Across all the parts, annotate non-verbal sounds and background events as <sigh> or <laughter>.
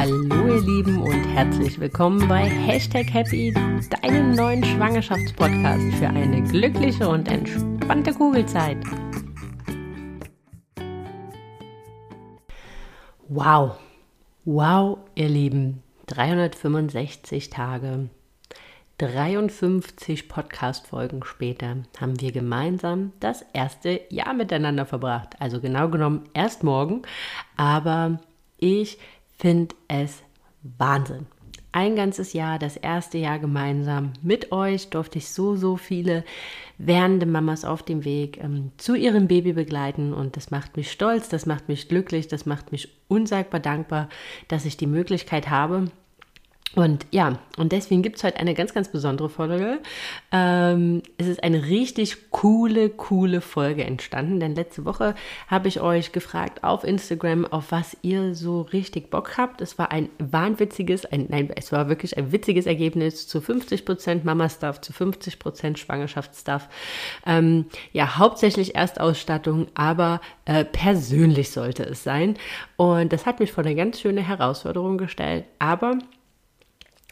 Hallo ihr Lieben und herzlich willkommen bei Hashtag Happy, deinem neuen Schwangerschaftspodcast für eine glückliche und entspannte Kugelzeit. Wow, wow ihr Lieben, 365 Tage, 53 Podcast-Folgen später haben wir gemeinsam das erste Jahr miteinander verbracht. Also genau genommen erst morgen, aber ich finde es Wahnsinn. Ein ganzes Jahr, das erste Jahr gemeinsam mit euch durfte ich so, so viele werdende Mamas auf dem Weg ähm, zu ihrem Baby begleiten und das macht mich stolz, das macht mich glücklich, das macht mich unsagbar dankbar, dass ich die Möglichkeit habe, und ja, und deswegen gibt es heute eine ganz, ganz besondere Folge. Ähm, es ist eine richtig coole, coole Folge entstanden, denn letzte Woche habe ich euch gefragt auf Instagram, auf was ihr so richtig Bock habt. Es war ein wahnwitziges, ein, nein, es war wirklich ein witziges Ergebnis zu 50% Mama-Stuff, zu 50% Schwangerschaftsstuff. Ähm, ja, hauptsächlich Erstausstattung, aber äh, persönlich sollte es sein. Und das hat mich vor eine ganz schöne Herausforderung gestellt, aber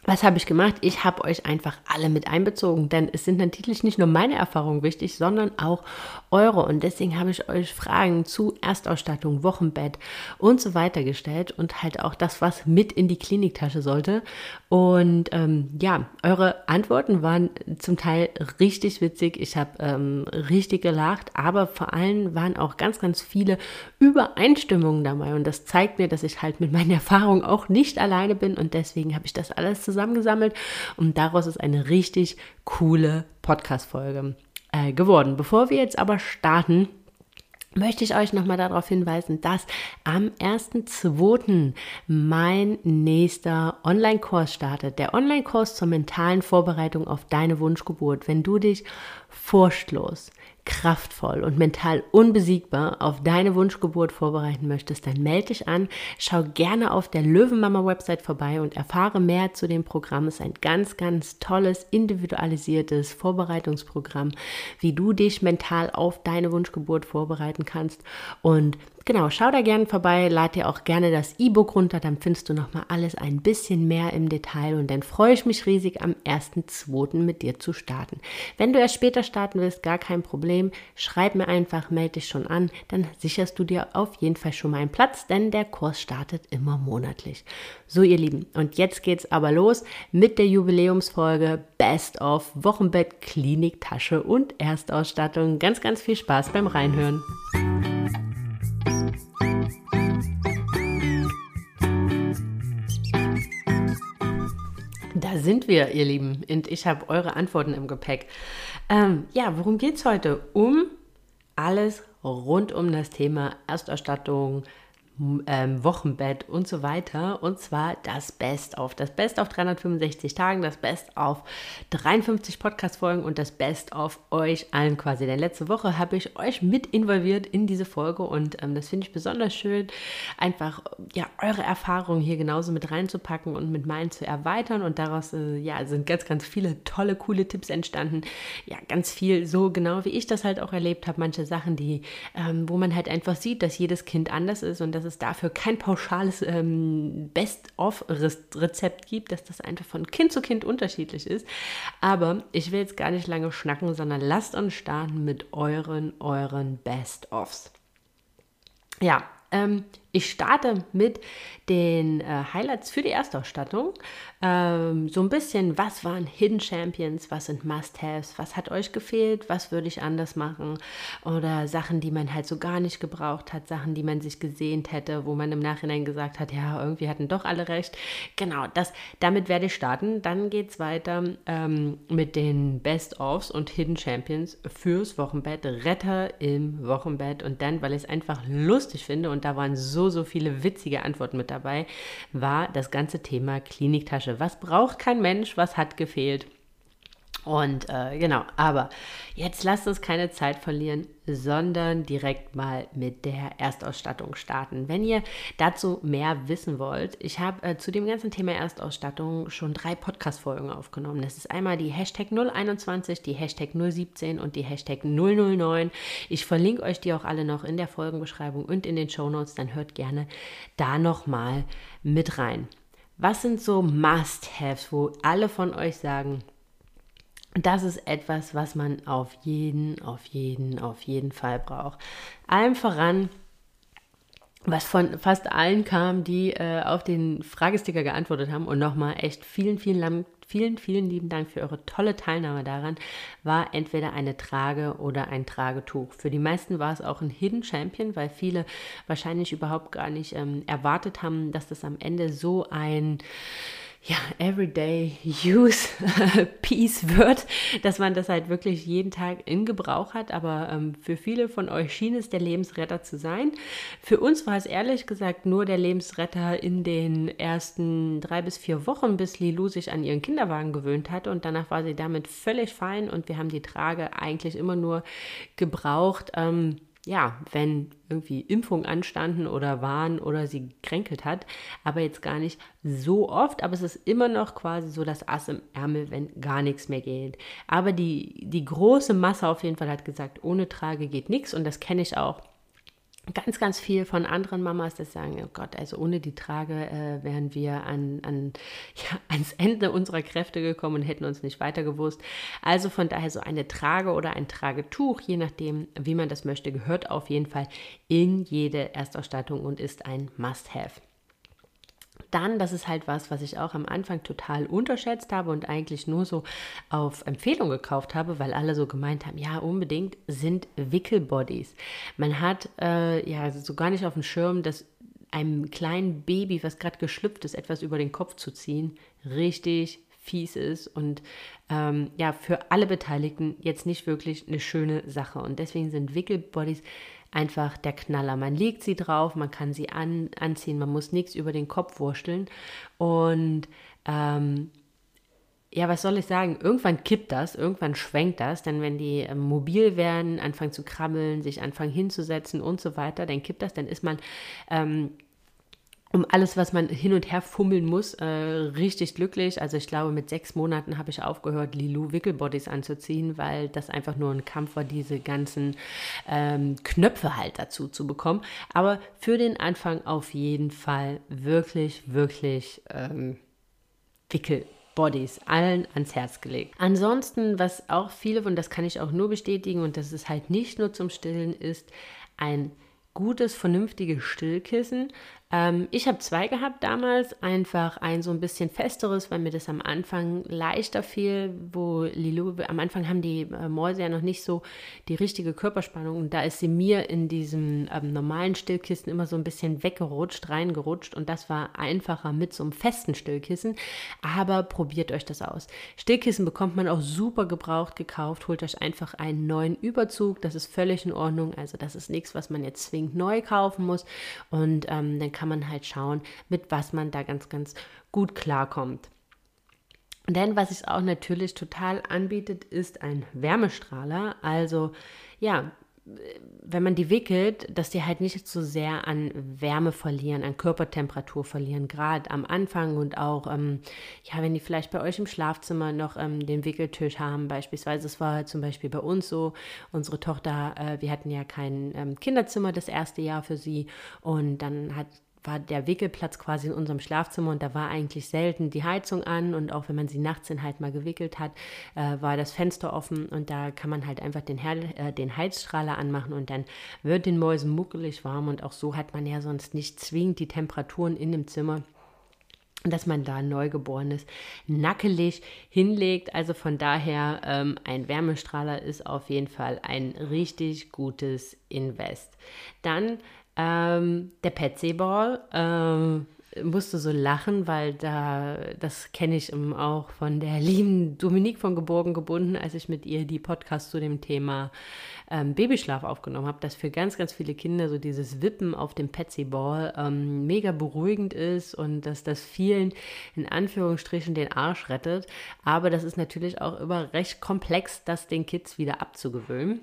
was habe ich gemacht? Ich habe euch einfach alle mit einbezogen, denn es sind natürlich nicht nur meine Erfahrungen wichtig, sondern auch eure. Und deswegen habe ich euch Fragen zu Erstausstattung, Wochenbett und so weiter gestellt und halt auch das, was mit in die Kliniktasche sollte. Und ähm, ja, eure Antworten waren zum Teil richtig witzig. Ich habe ähm, richtig gelacht, aber vor allem waren auch ganz, ganz viele Übereinstimmungen dabei. Und das zeigt mir, dass ich halt mit meinen <laughs> Erfahrungen auch nicht alleine bin. Und deswegen habe ich das alles zusammengesammelt und daraus ist eine richtig coole Podcast-Folge äh, geworden. Bevor wir jetzt aber starten, möchte ich euch nochmal darauf hinweisen, dass am 1.2. mein nächster Online-Kurs startet. Der Online-Kurs zur mentalen Vorbereitung auf deine Wunschgeburt. Wenn du dich furchtlos, kraftvoll und mental unbesiegbar auf deine Wunschgeburt vorbereiten möchtest, dann melde dich an. Schau gerne auf der Löwenmama-Website vorbei und erfahre mehr zu dem Programm. Es ist ein ganz, ganz tolles, individualisiertes Vorbereitungsprogramm, wie du dich mental auf deine Wunschgeburt vorbereiten kannst. Und Genau, schau da gerne vorbei, lad dir auch gerne das E-Book runter, dann findest du nochmal alles ein bisschen mehr im Detail und dann freue ich mich riesig am 1.2. mit dir zu starten. Wenn du erst später starten willst, gar kein Problem, schreib mir einfach, melde dich schon an, dann sicherst du dir auf jeden Fall schon mal einen Platz, denn der Kurs startet immer monatlich. So ihr Lieben, und jetzt geht's aber los mit der Jubiläumsfolge Best of Wochenbett, Klinik, Tasche und Erstausstattung. Ganz, ganz viel Spaß beim Reinhören. Sind wir, ihr Lieben, und ich habe eure Antworten im Gepäck. Ähm, ja, worum geht es heute? Um alles rund um das Thema Erstausstattung, ähm, Wochenbett und so weiter. Und zwar das Best of. Das Best auf 365 Tagen, das Best auf 53 Podcast-Folgen und das Best of euch allen quasi. Denn letzte Woche habe ich euch mit involviert in diese Folge und ähm, das finde ich besonders schön, einfach ja eure Erfahrungen hier genauso mit reinzupacken und mit meinen zu erweitern. Und daraus äh, ja, sind ganz, ganz viele tolle, coole Tipps entstanden. Ja, ganz viel so genau, wie ich das halt auch erlebt habe. Manche Sachen, die, ähm, wo man halt einfach sieht, dass jedes Kind anders ist und dass es dafür kein pauschales ähm, Best-of-Rezept gibt, dass das einfach von Kind zu Kind unterschiedlich ist. Aber ich will jetzt gar nicht lange schnacken, sondern lasst uns starten mit euren, euren Best-ofs. Ja, ähm, ich starte mit den äh, Highlights für die Erstausstattung. Ähm, so ein bisschen, was waren Hidden Champions, was sind Must-Haves, was hat euch gefehlt, was würde ich anders machen oder Sachen, die man halt so gar nicht gebraucht hat, Sachen, die man sich gesehnt hätte, wo man im Nachhinein gesagt hat, ja, irgendwie hatten doch alle recht. Genau, das, damit werde ich starten. Dann geht es weiter ähm, mit den Best-Ofs und Hidden Champions fürs Wochenbett, Retter im Wochenbett und dann, weil ich es einfach lustig finde und da waren so so, so viele witzige Antworten mit dabei, war das ganze Thema Kliniktasche. Was braucht kein Mensch? Was hat gefehlt? Und äh, genau, aber jetzt lasst uns keine Zeit verlieren, sondern direkt mal mit der Erstausstattung starten. Wenn ihr dazu mehr wissen wollt, ich habe äh, zu dem ganzen Thema Erstausstattung schon drei Podcast-Folgen aufgenommen. Das ist einmal die Hashtag 021, die Hashtag 017 und die Hashtag 009. Ich verlinke euch die auch alle noch in der Folgenbeschreibung und in den Show Notes. Dann hört gerne da nochmal mit rein. was sind so Must-Haves, wo alle von euch sagen, das ist etwas, was man auf jeden, auf jeden, auf jeden Fall braucht. Allem voran was von fast allen kam, die äh, auf den Fragesticker geantwortet haben. Und nochmal echt vielen, vielen, vielen, vielen lieben Dank für eure tolle Teilnahme daran, war entweder eine Trage oder ein Tragetuch. Für die meisten war es auch ein Hidden Champion, weil viele wahrscheinlich überhaupt gar nicht ähm, erwartet haben, dass das am Ende so ein ja, Everyday Use <laughs> Piece wird, dass man das halt wirklich jeden Tag in Gebrauch hat. Aber ähm, für viele von euch schien es der Lebensretter zu sein. Für uns war es ehrlich gesagt nur der Lebensretter in den ersten drei bis vier Wochen, bis Lilou sich an ihren Kinderwagen gewöhnt hatte. Und danach war sie damit völlig fein und wir haben die Trage eigentlich immer nur gebraucht. Ähm, ja, wenn irgendwie Impfungen anstanden oder waren oder sie gekränkelt hat, aber jetzt gar nicht so oft, aber es ist immer noch quasi so das Ass im Ärmel, wenn gar nichts mehr geht. Aber die, die große Masse auf jeden Fall hat gesagt, ohne Trage geht nichts und das kenne ich auch ganz, ganz viel von anderen Mamas, das sagen, oh Gott, also ohne die Trage äh, wären wir an, an, <laughs> ja, ans Ende unserer Kräfte gekommen und hätten uns nicht weiter gewusst. Also von daher so eine Trage oder ein Tragetuch, je nachdem, wie man das möchte, gehört auf jeden Fall in jede Erstausstattung und ist ein Must-Have dann, das ist halt was, was ich auch am Anfang total unterschätzt habe und eigentlich nur so auf Empfehlung gekauft habe, weil alle so gemeint haben, ja, unbedingt sind Wickelbodies. Man hat äh, ja so gar nicht auf dem Schirm, dass einem kleinen Baby, was gerade geschlüpft ist, etwas über den Kopf zu ziehen, richtig fies ist und ähm, ja, für alle Beteiligten jetzt nicht wirklich eine schöne Sache. Und deswegen sind Wickelbodies einfach der Knaller. Man legt sie drauf, man kann sie an, anziehen, man muss nichts über den Kopf wursteln. Und ähm, ja, was soll ich sagen? Irgendwann kippt das, irgendwann schwenkt das, denn wenn die äh, mobil werden, anfangen zu krabbeln, sich anfangen hinzusetzen und so weiter, dann kippt das, dann ist man ähm, um alles, was man hin und her fummeln muss, äh, richtig glücklich. Also ich glaube, mit sechs Monaten habe ich aufgehört, Lilou Wickelbodies anzuziehen, weil das einfach nur ein Kampf war, diese ganzen ähm, Knöpfe halt dazu zu bekommen. Aber für den Anfang auf jeden Fall wirklich, wirklich ähm, Wickelbodies allen ans Herz gelegt. Ansonsten, was auch viele, und das kann ich auch nur bestätigen, und das ist halt nicht nur zum Stillen, ist ein gutes, vernünftiges Stillkissen. Ähm, ich habe zwei gehabt damals, einfach ein so ein bisschen festeres, weil mir das am Anfang leichter fiel, wo Lilo, am Anfang haben die äh, Mäuse ja noch nicht so die richtige Körperspannung und da ist sie mir in diesem ähm, normalen Stillkissen immer so ein bisschen weggerutscht, reingerutscht und das war einfacher mit so einem festen Stillkissen, aber probiert euch das aus. Stillkissen bekommt man auch super gebraucht gekauft, holt euch einfach einen neuen Überzug, das ist völlig in Ordnung, also das ist nichts, was man jetzt zwingend neu kaufen muss. Und ähm, dann kann man halt schauen, mit was man da ganz, ganz gut klarkommt. Denn was sich auch natürlich total anbietet, ist ein Wärmestrahler. Also ja, wenn man die wickelt, dass die halt nicht so sehr an Wärme verlieren, an Körpertemperatur verlieren, gerade am Anfang und auch, ähm, ja, wenn die vielleicht bei euch im Schlafzimmer noch ähm, den Wickeltisch haben, beispielsweise, es war zum Beispiel bei uns so, unsere Tochter, äh, wir hatten ja kein ähm, Kinderzimmer das erste Jahr für sie und dann hat war der Wickelplatz quasi in unserem Schlafzimmer und da war eigentlich selten die Heizung an und auch wenn man sie nachts dann halt mal gewickelt hat, äh, war das Fenster offen und da kann man halt einfach den, Her äh, den Heizstrahler anmachen und dann wird den Mäusen muckelig warm und auch so hat man ja sonst nicht zwingend die Temperaturen in dem Zimmer dass man da Neugeborenes nackelig hinlegt. Also von daher ähm, ein Wärmestrahler ist auf jeden Fall ein richtig gutes Invest. Dann ähm, der Petsy Ball ähm, musste so lachen, weil da, das kenne ich auch von der lieben Dominique von Geborgen gebunden, als ich mit ihr die Podcast zu dem Thema ähm, Babyschlaf aufgenommen habe, dass für ganz, ganz viele Kinder so dieses Wippen auf dem Petsy Ball ähm, mega beruhigend ist und dass das vielen in Anführungsstrichen den Arsch rettet. Aber das ist natürlich auch immer recht komplex, das den Kids wieder abzugewöhnen.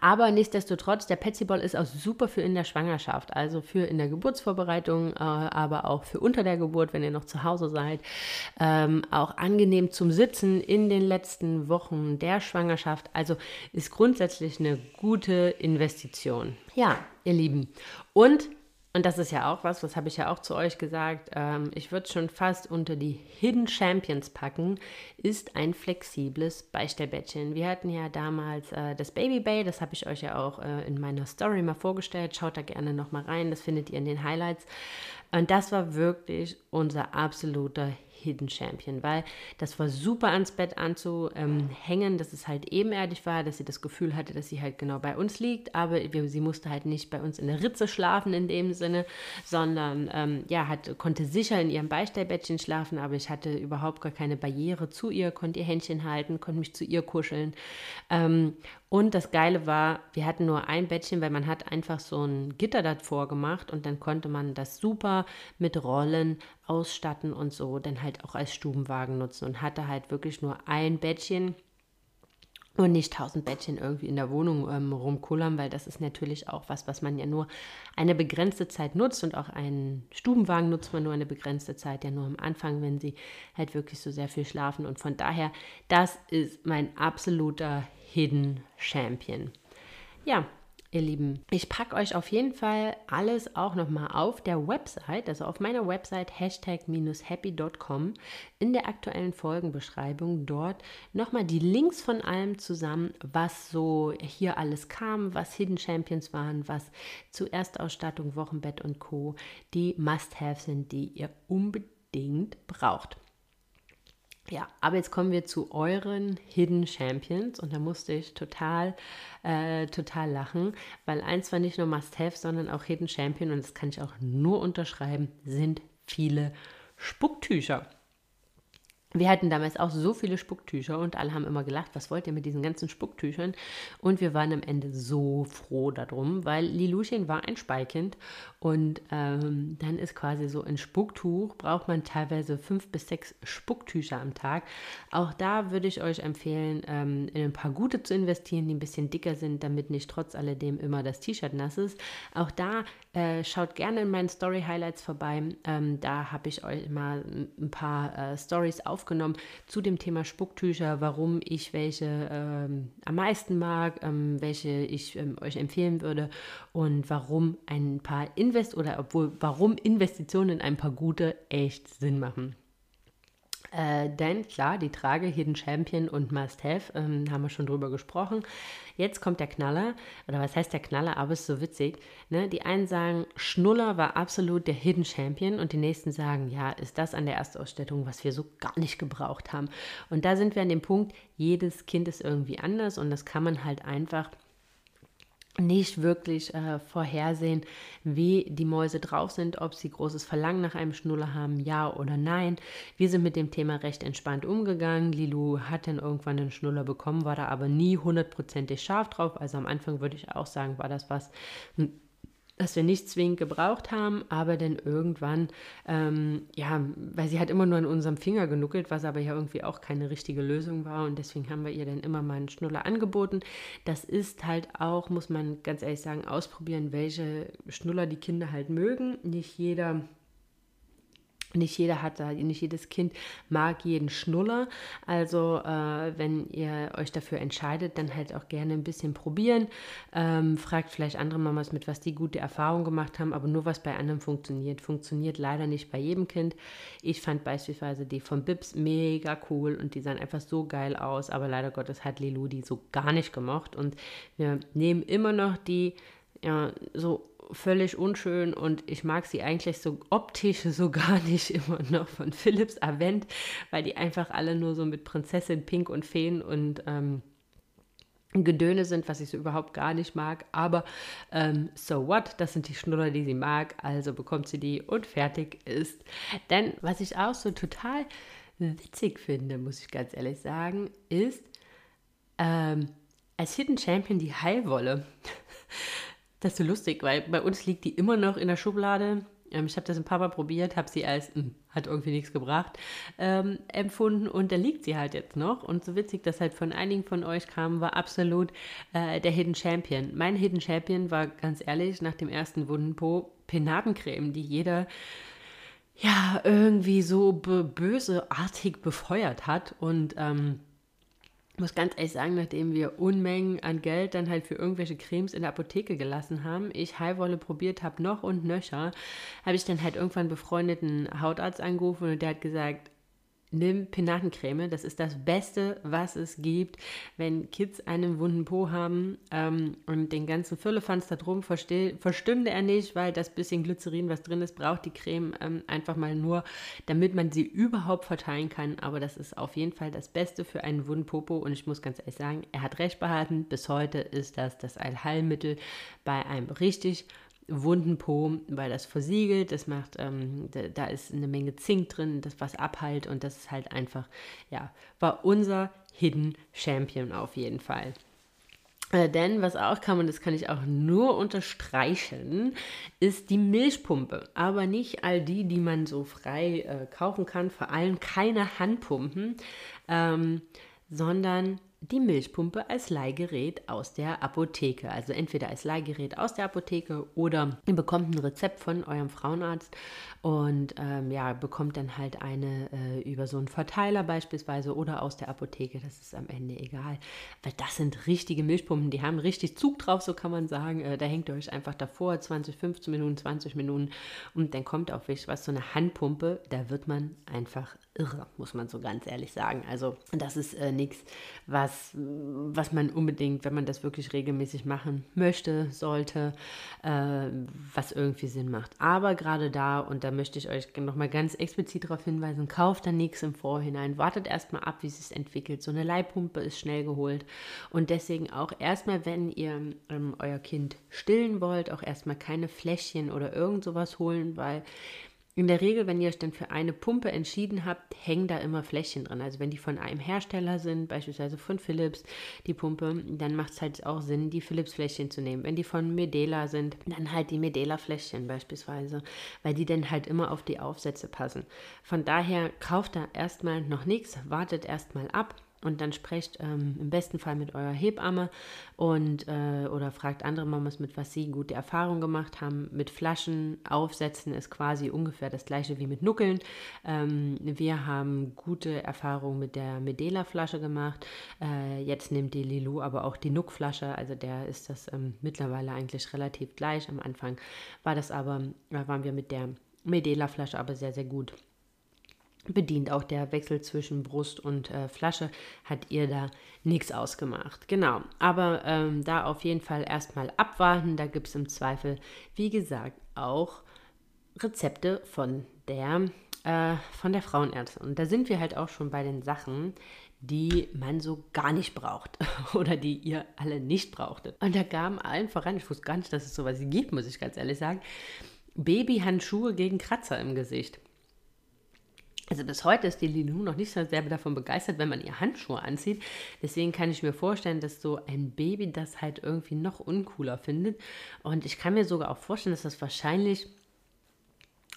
Aber nichtsdestotrotz, der Petsy Ball ist auch super für in der Schwangerschaft, also für in der Geburtsvorbereitung, äh, aber auch für unter der Geburt, wenn ihr noch zu Hause seid. Ähm, auch angenehm zum Sitzen in den letzten Wochen der Schwangerschaft. Also ist grundsätzlich eine gute Investition. Ja, ihr Lieben. Und und das ist ja auch was, was habe ich ja auch zu euch gesagt, ähm, ich würde schon fast unter die Hidden Champions packen, ist ein flexibles Beistellbettchen. Wir hatten ja damals äh, das Baby Bay, das habe ich euch ja auch äh, in meiner Story mal vorgestellt. Schaut da gerne nochmal rein, das findet ihr in den Highlights. Und das war wirklich unser absoluter Hidden Champion, weil das war super ans Bett anzuhängen, dass es halt ebenerdig war, dass sie das Gefühl hatte, dass sie halt genau bei uns liegt, aber sie musste halt nicht bei uns in der Ritze schlafen in dem Sinne, sondern ähm, ja, hat, konnte sicher in ihrem Beistellbettchen schlafen, aber ich hatte überhaupt gar keine Barriere zu ihr, konnte ihr Händchen halten, konnte mich zu ihr kuscheln. Ähm, und das Geile war, wir hatten nur ein Bettchen, weil man hat einfach so ein Gitter davor gemacht und dann konnte man das super mit Rollen ausstatten und so dann halt auch als Stubenwagen nutzen und hatte halt wirklich nur ein Bettchen und nicht tausend Bettchen irgendwie in der Wohnung ähm, rumkullern, weil das ist natürlich auch was, was man ja nur eine begrenzte Zeit nutzt und auch einen Stubenwagen nutzt man nur eine begrenzte Zeit, ja nur am Anfang, wenn sie halt wirklich so sehr viel schlafen und von daher, das ist mein absoluter Hidden Champion. Ja, ihr Lieben. Ich packe euch auf jeden Fall alles auch nochmal auf der Website, also auf meiner Website hashtag-happy.com in der aktuellen Folgenbeschreibung dort nochmal die Links von allem zusammen, was so hier alles kam, was Hidden Champions waren, was zu Erstausstattung, Wochenbett und Co. die Must-Have sind, die ihr unbedingt braucht. Ja, aber jetzt kommen wir zu euren Hidden Champions und da musste ich total, äh, total lachen, weil eins war nicht nur Must-Have, sondern auch Hidden Champion und das kann ich auch nur unterschreiben, sind viele Spucktücher. Wir hatten damals auch so viele Spucktücher und alle haben immer gelacht, was wollt ihr mit diesen ganzen Spucktüchern? Und wir waren am Ende so froh darum, weil Liluchen war ein Speikind und ähm, dann ist quasi so ein Spucktuch, braucht man teilweise fünf bis sechs Spucktücher am Tag. Auch da würde ich euch empfehlen, ähm, in ein paar gute zu investieren, die ein bisschen dicker sind, damit nicht trotz alledem immer das T-Shirt nass ist. Auch da äh, schaut gerne in meinen Story Highlights vorbei. Ähm, da habe ich euch mal ein paar äh, Stories auf aufgenommen zu dem Thema Spucktücher, warum ich welche ähm, am meisten mag, ähm, welche ich ähm, euch empfehlen würde und warum ein paar Invest oder obwohl warum Investitionen in ein paar gute echt Sinn machen. Äh, denn klar, die Trage Hidden Champion und Must Have, ähm, haben wir schon drüber gesprochen. Jetzt kommt der Knaller, oder was heißt der Knaller, aber es ist so witzig. Ne? Die einen sagen, Schnuller war absolut der Hidden Champion und die nächsten sagen, ja, ist das an der Erstausstattung, was wir so gar nicht gebraucht haben. Und da sind wir an dem Punkt, jedes Kind ist irgendwie anders und das kann man halt einfach nicht wirklich äh, vorhersehen, wie die Mäuse drauf sind, ob sie großes Verlangen nach einem Schnuller haben, ja oder nein. Wir sind mit dem Thema recht entspannt umgegangen. Lilu hat dann irgendwann einen Schnuller bekommen, war da aber nie hundertprozentig scharf drauf. Also am Anfang würde ich auch sagen, war das was, dass wir nicht zwingend gebraucht haben, aber dann irgendwann, ähm, ja, weil sie hat immer nur an unserem Finger genuckelt, was aber ja irgendwie auch keine richtige Lösung war und deswegen haben wir ihr dann immer mal einen Schnuller angeboten. Das ist halt auch, muss man ganz ehrlich sagen, ausprobieren, welche Schnuller die Kinder halt mögen. Nicht jeder nicht jeder hat da, nicht jedes Kind mag jeden Schnuller. Also äh, wenn ihr euch dafür entscheidet, dann halt auch gerne ein bisschen probieren. Ähm, fragt vielleicht andere Mamas mit, was die gute Erfahrung gemacht haben, aber nur was bei anderen funktioniert. Funktioniert leider nicht bei jedem Kind. Ich fand beispielsweise die von Bips mega cool und die sahen einfach so geil aus, aber leider Gottes hat Lilu die so gar nicht gemocht und wir nehmen immer noch die ja, so völlig unschön und ich mag sie eigentlich so optisch <laughs> so gar nicht immer noch von Philips Avent, weil die einfach alle nur so mit Prinzessin Pink und Feen und ähm, Gedöne sind, was ich so überhaupt gar nicht mag. Aber ähm, so what? Das sind die Schnuller, die sie mag. Also bekommt sie die und fertig ist. Denn was ich auch so total witzig finde, muss ich ganz ehrlich sagen, ist ähm, als Hidden Champion die Heilwolle. <laughs> Das ist so lustig, weil bei uns liegt die immer noch in der Schublade. Ähm, ich habe das ein paar Mal probiert, habe sie als, mh, hm, hat irgendwie nichts gebracht, ähm, empfunden und da liegt sie halt jetzt noch. Und so witzig, dass halt von einigen von euch kam, war absolut äh, der Hidden Champion. Mein Hidden Champion war ganz ehrlich nach dem ersten Wundenpo Penatencreme, die jeder ja irgendwie so böseartig befeuert hat und ähm, muss ganz ehrlich sagen, nachdem wir Unmengen an Geld dann halt für irgendwelche Cremes in der Apotheke gelassen haben, ich Heilwolle probiert habe, noch und nöcher, habe ich dann halt irgendwann befreundeten Hautarzt angerufen und der hat gesagt, Nimm Pinatencreme, das ist das Beste, was es gibt. Wenn Kids einen wunden Po haben ähm, und den ganzen Füllefanz da drum verstünde er nicht, weil das bisschen Glycerin, was drin ist, braucht die Creme ähm, einfach mal nur, damit man sie überhaupt verteilen kann. Aber das ist auf jeden Fall das Beste für einen wunden Popo und ich muss ganz ehrlich sagen, er hat recht behalten. Bis heute ist das das Allheilmittel bei einem richtig wunden Po, weil das versiegelt, das macht, ähm, da, da, ist eine Menge Zink drin, das was abhält und das ist halt einfach, ja, war unser Hidden Champion auf jeden Fall. Äh, denn was auch kam, und das kann ich auch nur unterstreichen, ist die Milchpumpe. Aber nicht all die, die man so frei äh, kaufen kann, vor allem keine Handpumpen, ähm, sondern die Milchpumpe als Leihgerät aus der Apotheke. Also entweder als Leihgerät aus der Apotheke oder ihr bekommt ein Rezept von eurem Frauenarzt und ähm, ja, bekommt dann halt eine äh, über so einen Verteiler beispielsweise oder aus der Apotheke. Das ist am Ende egal, weil das sind richtige Milchpumpen, die haben richtig Zug drauf, so kann man sagen. Äh, da hängt ihr euch einfach davor 20, 15 Minuten, 20 Minuten und dann kommt auf wirklich was, so eine Handpumpe, da wird man einfach irre, muss man so ganz ehrlich sagen. Also das ist äh, nichts, was, was man unbedingt, wenn man das wirklich regelmäßig machen möchte, sollte, äh, was irgendwie Sinn macht. Aber gerade da, und da möchte ich euch nochmal ganz explizit darauf hinweisen, kauft da nichts im Vorhinein, wartet erstmal ab, wie es sich entwickelt. So eine Leihpumpe ist schnell geholt und deswegen auch erstmal, wenn ihr ähm, euer Kind stillen wollt, auch erstmal keine Fläschchen oder irgend sowas holen, weil in der Regel, wenn ihr euch dann für eine Pumpe entschieden habt, hängen da immer Fläschchen dran. Also wenn die von einem Hersteller sind, beispielsweise von Philips, die Pumpe, dann macht es halt auch Sinn, die Philips-Fläschchen zu nehmen. Wenn die von Medela sind, dann halt die Medela-Fläschchen beispielsweise, weil die dann halt immer auf die Aufsätze passen. Von daher kauft da erstmal noch nichts, wartet erstmal ab und dann sprecht ähm, im besten Fall mit eurer Hebamme und äh, oder fragt andere Mamas, mit was sie gute Erfahrungen gemacht haben. Mit Flaschen aufsetzen ist quasi ungefähr das gleiche wie mit Nuckeln. Ähm, wir haben gute Erfahrungen mit der Medela-Flasche gemacht. Äh, jetzt nimmt die Lilou aber auch die Nuck-Flasche, also der ist das ähm, mittlerweile eigentlich relativ gleich. Am Anfang war das aber, da waren wir mit der Medela-Flasche aber sehr, sehr gut bedient. Auch der Wechsel zwischen Brust und äh, Flasche hat ihr da nichts ausgemacht. Genau, aber ähm, da auf jeden Fall erstmal abwarten. Da gibt es im Zweifel, wie gesagt, auch Rezepte von der, äh, von der Frauenärztin. Und da sind wir halt auch schon bei den Sachen, die man so gar nicht braucht <laughs> oder die ihr alle nicht brauchtet. Und da gaben allen voran, ich wusste gar nicht, dass es sowas gibt, muss ich ganz ehrlich sagen, Babyhandschuhe gegen Kratzer im Gesicht. Also bis heute ist die Lilou noch nicht so sehr davon begeistert, wenn man ihr Handschuhe anzieht. Deswegen kann ich mir vorstellen, dass so ein Baby das halt irgendwie noch uncooler findet. Und ich kann mir sogar auch vorstellen, dass das wahrscheinlich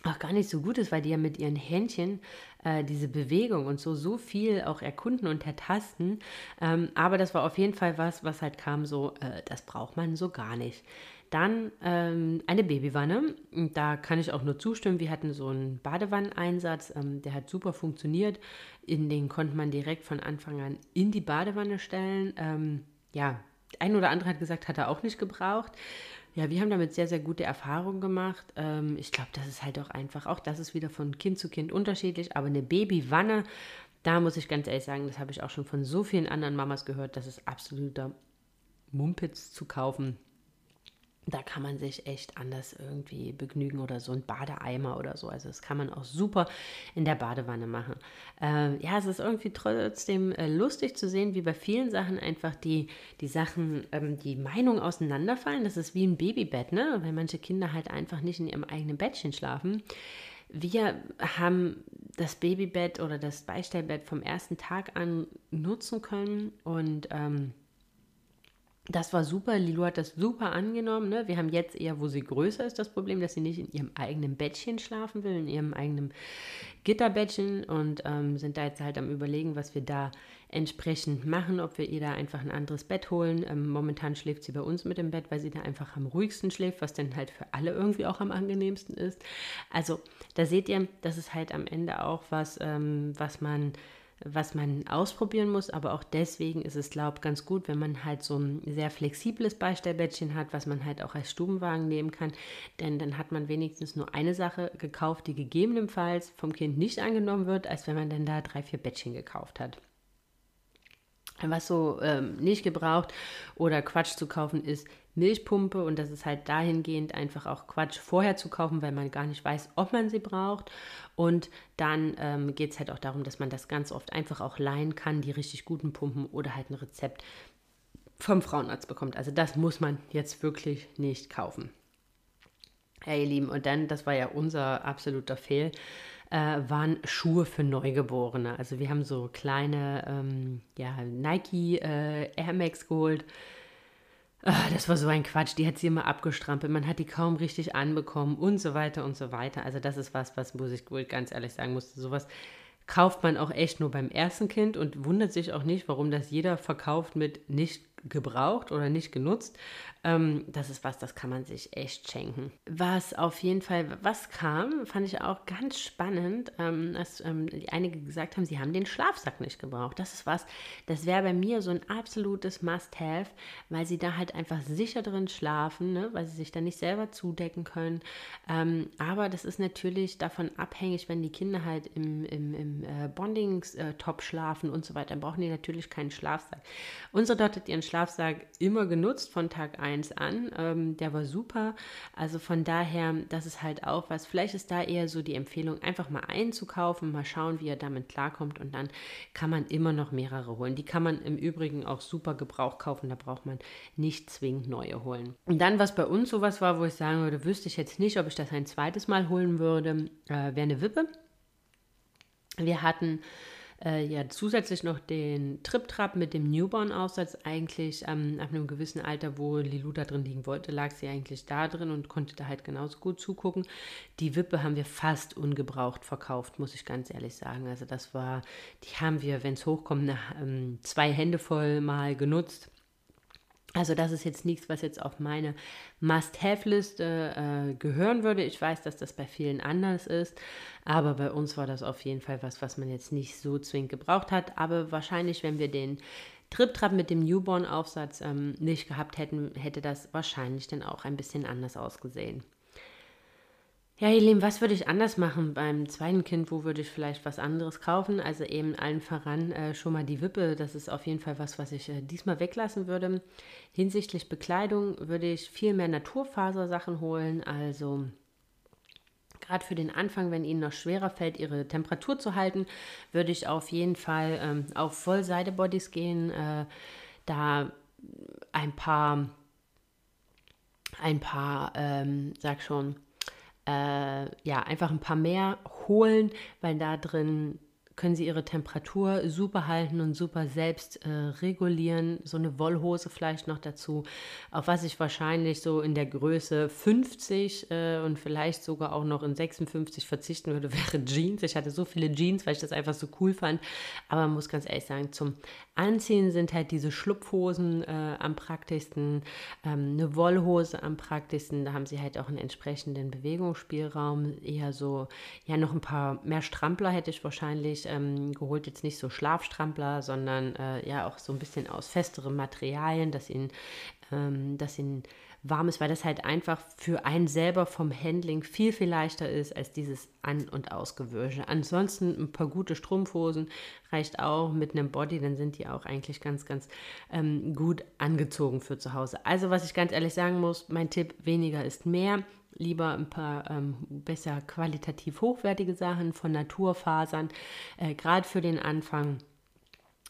auch gar nicht so gut ist, weil die ja mit ihren Händchen äh, diese Bewegung und so so viel auch erkunden und ertasten. Ähm, aber das war auf jeden Fall was, was halt kam so, äh, das braucht man so gar nicht. Dann ähm, eine Babywanne. Da kann ich auch nur zustimmen. Wir hatten so einen Badewanneneinsatz, ähm, der hat super funktioniert. In den konnte man direkt von Anfang an in die Badewanne stellen. Ähm, ja, ein oder andere hat gesagt, hat er auch nicht gebraucht. Ja, wir haben damit sehr, sehr gute Erfahrungen gemacht. Ähm, ich glaube, das ist halt auch einfach, auch das ist wieder von Kind zu Kind unterschiedlich, aber eine Babywanne, da muss ich ganz ehrlich sagen, das habe ich auch schon von so vielen anderen Mamas gehört, das ist absoluter Mumpitz zu kaufen da kann man sich echt anders irgendwie begnügen oder so ein Badeeimer oder so. Also das kann man auch super in der Badewanne machen. Ähm, ja, es ist irgendwie trotzdem äh, lustig zu sehen, wie bei vielen Sachen einfach die, die Sachen, ähm, die Meinungen auseinanderfallen. Das ist wie ein Babybett, ne? Weil manche Kinder halt einfach nicht in ihrem eigenen Bettchen schlafen. Wir haben das Babybett oder das Beistellbett vom ersten Tag an nutzen können und ähm, das war super. Lilo hat das super angenommen. Ne? Wir haben jetzt eher, wo sie größer ist, das Problem, dass sie nicht in ihrem eigenen Bettchen schlafen will, in ihrem eigenen Gitterbettchen und ähm, sind da jetzt halt am Überlegen, was wir da entsprechend machen, ob wir ihr da einfach ein anderes Bett holen. Ähm, momentan schläft sie bei uns mit dem Bett, weil sie da einfach am ruhigsten schläft, was dann halt für alle irgendwie auch am angenehmsten ist. Also da seht ihr, das ist halt am Ende auch was, ähm, was man was man ausprobieren muss, aber auch deswegen ist es, glaube ich, ganz gut, wenn man halt so ein sehr flexibles Beistellbettchen hat, was man halt auch als Stubenwagen nehmen kann, denn dann hat man wenigstens nur eine Sache gekauft, die gegebenenfalls vom Kind nicht angenommen wird, als wenn man dann da drei, vier Bettchen gekauft hat. Was so ähm, nicht gebraucht oder Quatsch zu kaufen ist Milchpumpe und das ist halt dahingehend einfach auch Quatsch vorher zu kaufen, weil man gar nicht weiß, ob man sie braucht. Und dann ähm, geht es halt auch darum, dass man das ganz oft einfach auch leihen kann, die richtig guten Pumpen oder halt ein Rezept vom Frauenarzt bekommt. Also das muss man jetzt wirklich nicht kaufen. Ja, ihr Lieben, und dann, das war ja unser absoluter Fehl, äh, waren Schuhe für Neugeborene. Also wir haben so kleine ähm, ja, Nike äh, Air Max geholt. Ah, das war so ein Quatsch, die hat sie immer abgestrampelt, man hat die kaum richtig anbekommen und so weiter und so weiter. Also das ist was, was muss ich wohl ganz ehrlich sagen musste. Sowas kauft man auch echt nur beim ersten Kind und wundert sich auch nicht, warum das jeder verkauft mit nicht gebraucht oder nicht genutzt. Ähm, das ist was, das kann man sich echt schenken. Was auf jeden Fall, was kam, fand ich auch ganz spannend, ähm, dass ähm, einige gesagt haben, sie haben den Schlafsack nicht gebraucht. Das ist was, das wäre bei mir so ein absolutes Must-Have, weil sie da halt einfach sicher drin schlafen, ne? weil sie sich da nicht selber zudecken können. Ähm, aber das ist natürlich davon abhängig, wenn die Kinder halt im, im, im äh, Bondings-Top schlafen und so weiter, dann brauchen die natürlich keinen Schlafsack. Unsere dort hat ihren Schlafsack immer genutzt von Tag 1 an. Ähm, der war super. Also von daher, das ist halt auch was. Vielleicht ist da eher so die Empfehlung, einfach mal einzukaufen, mal schauen, wie er damit klarkommt und dann kann man immer noch mehrere holen. Die kann man im Übrigen auch super Gebrauch kaufen. Da braucht man nicht zwingend neue holen. Und dann, was bei uns sowas war, wo ich sagen würde, wüsste ich jetzt nicht, ob ich das ein zweites Mal holen würde, äh, wäre eine Wippe. Wir hatten äh, ja zusätzlich noch den Trip-Trap mit dem Newborn-Aufsatz. Eigentlich ähm, ab einem gewissen Alter, wo Lilu da drin liegen wollte, lag sie eigentlich da drin und konnte da halt genauso gut zugucken. Die Wippe haben wir fast ungebraucht verkauft, muss ich ganz ehrlich sagen. Also das war, die haben wir, wenn es hochkommt, eine, ähm, zwei Hände voll mal genutzt also das ist jetzt nichts, was jetzt auf meine Must-Have-Liste äh, gehören würde. Ich weiß, dass das bei vielen anders ist, aber bei uns war das auf jeden Fall was, was man jetzt nicht so zwingend gebraucht hat. Aber wahrscheinlich, wenn wir den Trip-Trap mit dem Newborn-Aufsatz ähm, nicht gehabt hätten, hätte das wahrscheinlich dann auch ein bisschen anders ausgesehen. Ja, ihr Lieben, was würde ich anders machen beim zweiten Kind? Wo würde ich vielleicht was anderes kaufen? Also eben allen voran äh, schon mal die Wippe. Das ist auf jeden Fall was, was ich äh, diesmal weglassen würde. Hinsichtlich Bekleidung würde ich viel mehr Naturfasersachen holen. Also gerade für den Anfang, wenn Ihnen noch schwerer fällt, Ihre Temperatur zu halten, würde ich auf jeden Fall ähm, auf Vollseide-Bodies gehen. Äh, da ein paar, ein paar, ähm, sag schon, äh, ja, einfach ein paar mehr holen, weil da drin können sie ihre Temperatur super halten und super selbst äh, regulieren. So eine Wollhose vielleicht noch dazu, auf was ich wahrscheinlich so in der Größe 50 äh, und vielleicht sogar auch noch in 56 verzichten würde, <laughs> wäre Jeans. Ich hatte so viele Jeans, weil ich das einfach so cool fand. Aber man muss ganz ehrlich sagen, zum Anziehen sind halt diese Schlupfhosen äh, am praktischsten, ähm, eine Wollhose am praktischsten. Da haben sie halt auch einen entsprechenden Bewegungsspielraum. Eher so, ja, noch ein paar mehr Strampler hätte ich wahrscheinlich ähm, geholt jetzt nicht so Schlafstrampler, sondern äh, ja auch so ein bisschen aus festerem Materialien, dass ihn, ähm, dass ihn warm ist, weil das halt einfach für einen selber vom Handling viel, viel leichter ist als dieses An- und Ausgewörsche. Ansonsten ein paar gute Strumpfhosen reicht auch mit einem Body, dann sind die auch eigentlich ganz, ganz ähm, gut angezogen für zu Hause. Also was ich ganz ehrlich sagen muss, mein Tipp, weniger ist mehr lieber ein paar ähm, besser qualitativ hochwertige Sachen von Naturfasern. Äh, Gerade für den Anfang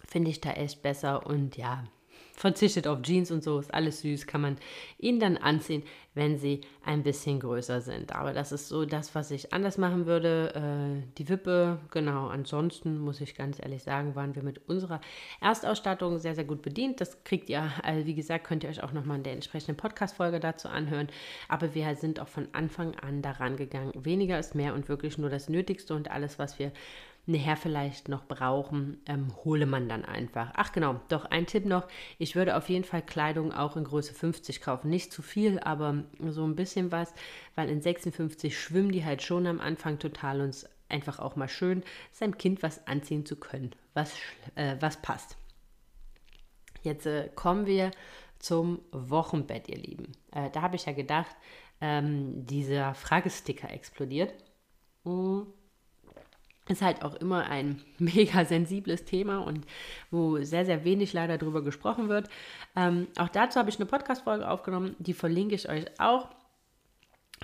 finde ich da echt besser und ja, verzichtet auf Jeans und so, ist alles süß, kann man ihnen dann anziehen, wenn sie ein bisschen größer sind. Aber das ist so das, was ich anders machen würde. Äh, die Wippe, genau. Ansonsten muss ich ganz ehrlich sagen, waren wir mit unserer Erstausstattung sehr, sehr gut bedient. Das kriegt ihr, also wie gesagt, könnt ihr euch auch nochmal in der entsprechenden Podcast-Folge dazu anhören. Aber wir sind auch von Anfang an daran gegangen. Weniger ist mehr und wirklich nur das Nötigste und alles, was wir nachher vielleicht noch brauchen, ähm, hole man dann einfach. Ach genau, doch ein Tipp noch. Ich würde auf jeden Fall Kleidung auch in Größe 50 kaufen. Nicht zu viel, aber so ein bisschen was, weil in 56 schwimmen die halt schon am Anfang total und einfach auch mal schön, seinem Kind was anziehen zu können, was, äh, was passt. Jetzt äh, kommen wir zum Wochenbett, ihr Lieben. Äh, da habe ich ja gedacht, ähm, dieser Fragesticker explodiert. Mhm. Ist halt auch immer ein <laughs> mega sensibles Thema und wo sehr, sehr wenig leider drüber gesprochen wird. Ähm, auch dazu habe ich eine Podcast-Folge aufgenommen, die verlinke ich euch auch.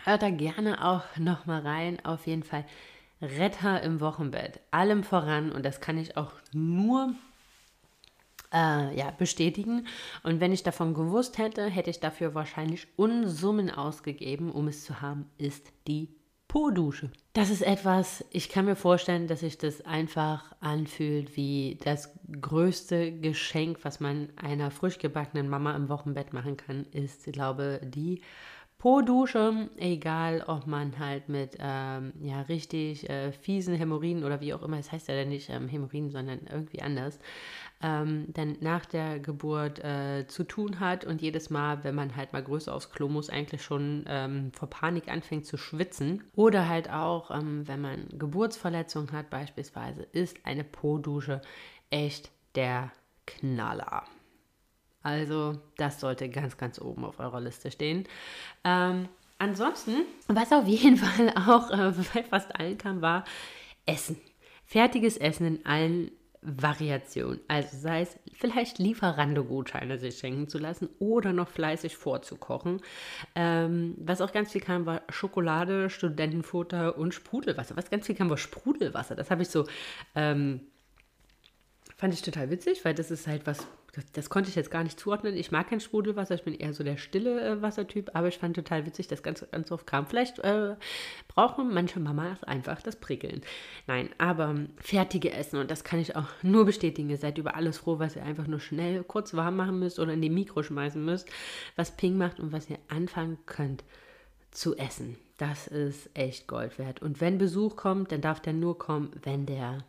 Hört da gerne auch nochmal rein. Auf jeden Fall Retter im Wochenbett. Allem voran und das kann ich auch nur äh, ja, bestätigen. Und wenn ich davon gewusst hätte, hätte ich dafür wahrscheinlich Unsummen ausgegeben, um es zu haben, ist die Po-Dusche. Das ist etwas, ich kann mir vorstellen, dass sich das einfach anfühlt wie das größte Geschenk, was man einer frisch gebackenen Mama im Wochenbett machen kann, ist, ich glaube, die Po-Dusche, egal ob man halt mit ähm, ja, richtig äh, fiesen Hämorrhoiden oder wie auch immer, es heißt ja dann nicht ähm, Hämorrhoiden, sondern irgendwie anders, ähm, dann nach der Geburt äh, zu tun hat und jedes Mal, wenn man halt mal größer aufs Klo muss, eigentlich schon ähm, vor Panik anfängt zu schwitzen. Oder halt auch, ähm, wenn man Geburtsverletzungen hat beispielsweise, ist eine Po-Dusche echt der Knaller. Also das sollte ganz, ganz oben auf eurer Liste stehen. Ähm, ansonsten, was auf jeden <laughs> Fall auch äh, bei fast allen kam, war Essen. Fertiges Essen in allen Variationen. Also sei es vielleicht Lieferando-Gutscheine sich schenken zu lassen oder noch fleißig vorzukochen. Ähm, was auch ganz viel kam, war Schokolade, Studentenfutter und Sprudelwasser. Was ganz viel kam, war Sprudelwasser. Das habe ich so... Ähm, Fand ich total witzig, weil das ist halt was, das, konnte ich jetzt gar nicht zuordnen. Ich mag kein Sprudelwasser, ich bin eher so der stille äh, Wassertyp, aber ich fand total witzig, dass ganz, ganz oft kam. Vielleicht äh, brauchen manche Mamas einfach das Prickeln. Nein, aber fertige Essen und das kann ich auch nur bestätigen. Ihr seid über alles froh, was ihr einfach nur schnell kurz warm machen müsst oder in die Mikro schmeißen müsst, was Ping macht und was ihr anfangen könnt zu essen. Das ist echt Gold wert. Und wenn Besuch kommt, dann darf der nur kommen, wenn der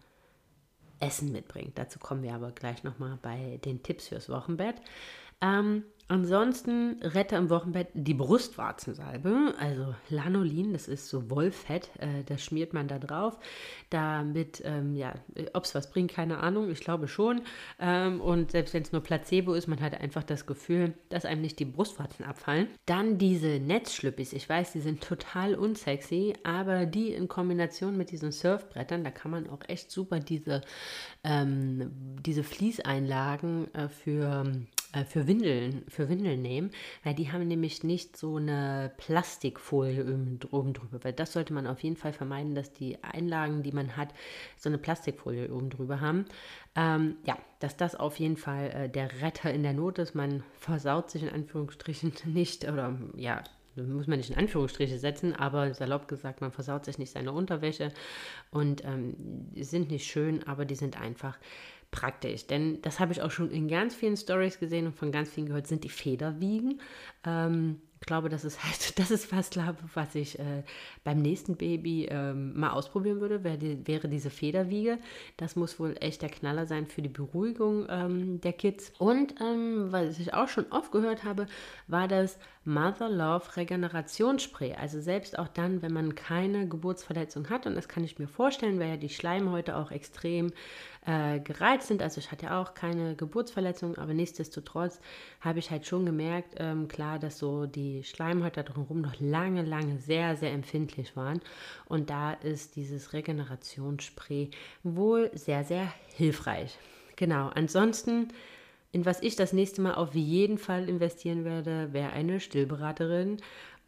Essen mitbringt. Dazu kommen wir aber gleich nochmal bei den Tipps fürs Wochenbett. Ähm, ansonsten rette im Wochenbett die Brustwarzensalbe, also Lanolin, das ist so Wollfett, äh, das schmiert man da drauf. Damit, ähm, ja, ob es was bringt, keine Ahnung, ich glaube schon. Ähm, und selbst wenn es nur Placebo ist, man hat einfach das Gefühl, dass einem nicht die Brustwarzen abfallen. Dann diese Netzschlüppis, ich weiß, die sind total unsexy, aber die in Kombination mit diesen Surfbrettern, da kann man auch echt super diese, ähm, diese Fließeinlagen äh, für für Windeln, für Windeln nehmen, weil die haben nämlich nicht so eine Plastikfolie oben drüber, weil das sollte man auf jeden Fall vermeiden, dass die Einlagen, die man hat, so eine Plastikfolie oben drüber haben. Ähm, ja, dass das auf jeden Fall äh, der Retter in der Not ist. Man versaut sich in Anführungsstrichen <laughs> nicht oder ja, muss man nicht in Anführungsstriche setzen, aber salopp gesagt, man versaut sich nicht seine Unterwäsche und ähm, sind nicht schön, aber die sind einfach praktisch. Denn das habe ich auch schon in ganz vielen Stories gesehen und von ganz vielen gehört, sind die Federwiegen. Ähm, ich glaube, das ist halt, <laughs> das ist was, glaube was ich äh, beim nächsten Baby ähm, mal ausprobieren würde, wäre, die, wäre diese Federwiege. Das muss wohl echt der Knaller sein für die Beruhigung ähm, der Kids. Und ähm, was ich auch schon oft gehört habe, war das Mother Love Regenerationsspray. Also selbst auch dann, wenn man keine Geburtsverletzung hat, und das kann ich mir vorstellen, weil ja die Schleimhäute auch extrem äh, gereizt sind. Also ich hatte auch keine Geburtsverletzung, aber nichtsdestotrotz habe ich halt schon gemerkt, ähm, klar, dass so die Schleimhäute drumherum noch lange, lange sehr, sehr empfindlich waren. Und da ist dieses Regenerationsspray wohl sehr, sehr hilfreich. Genau, ansonsten in was ich das nächste Mal auf jeden Fall investieren werde, wäre eine Stillberaterin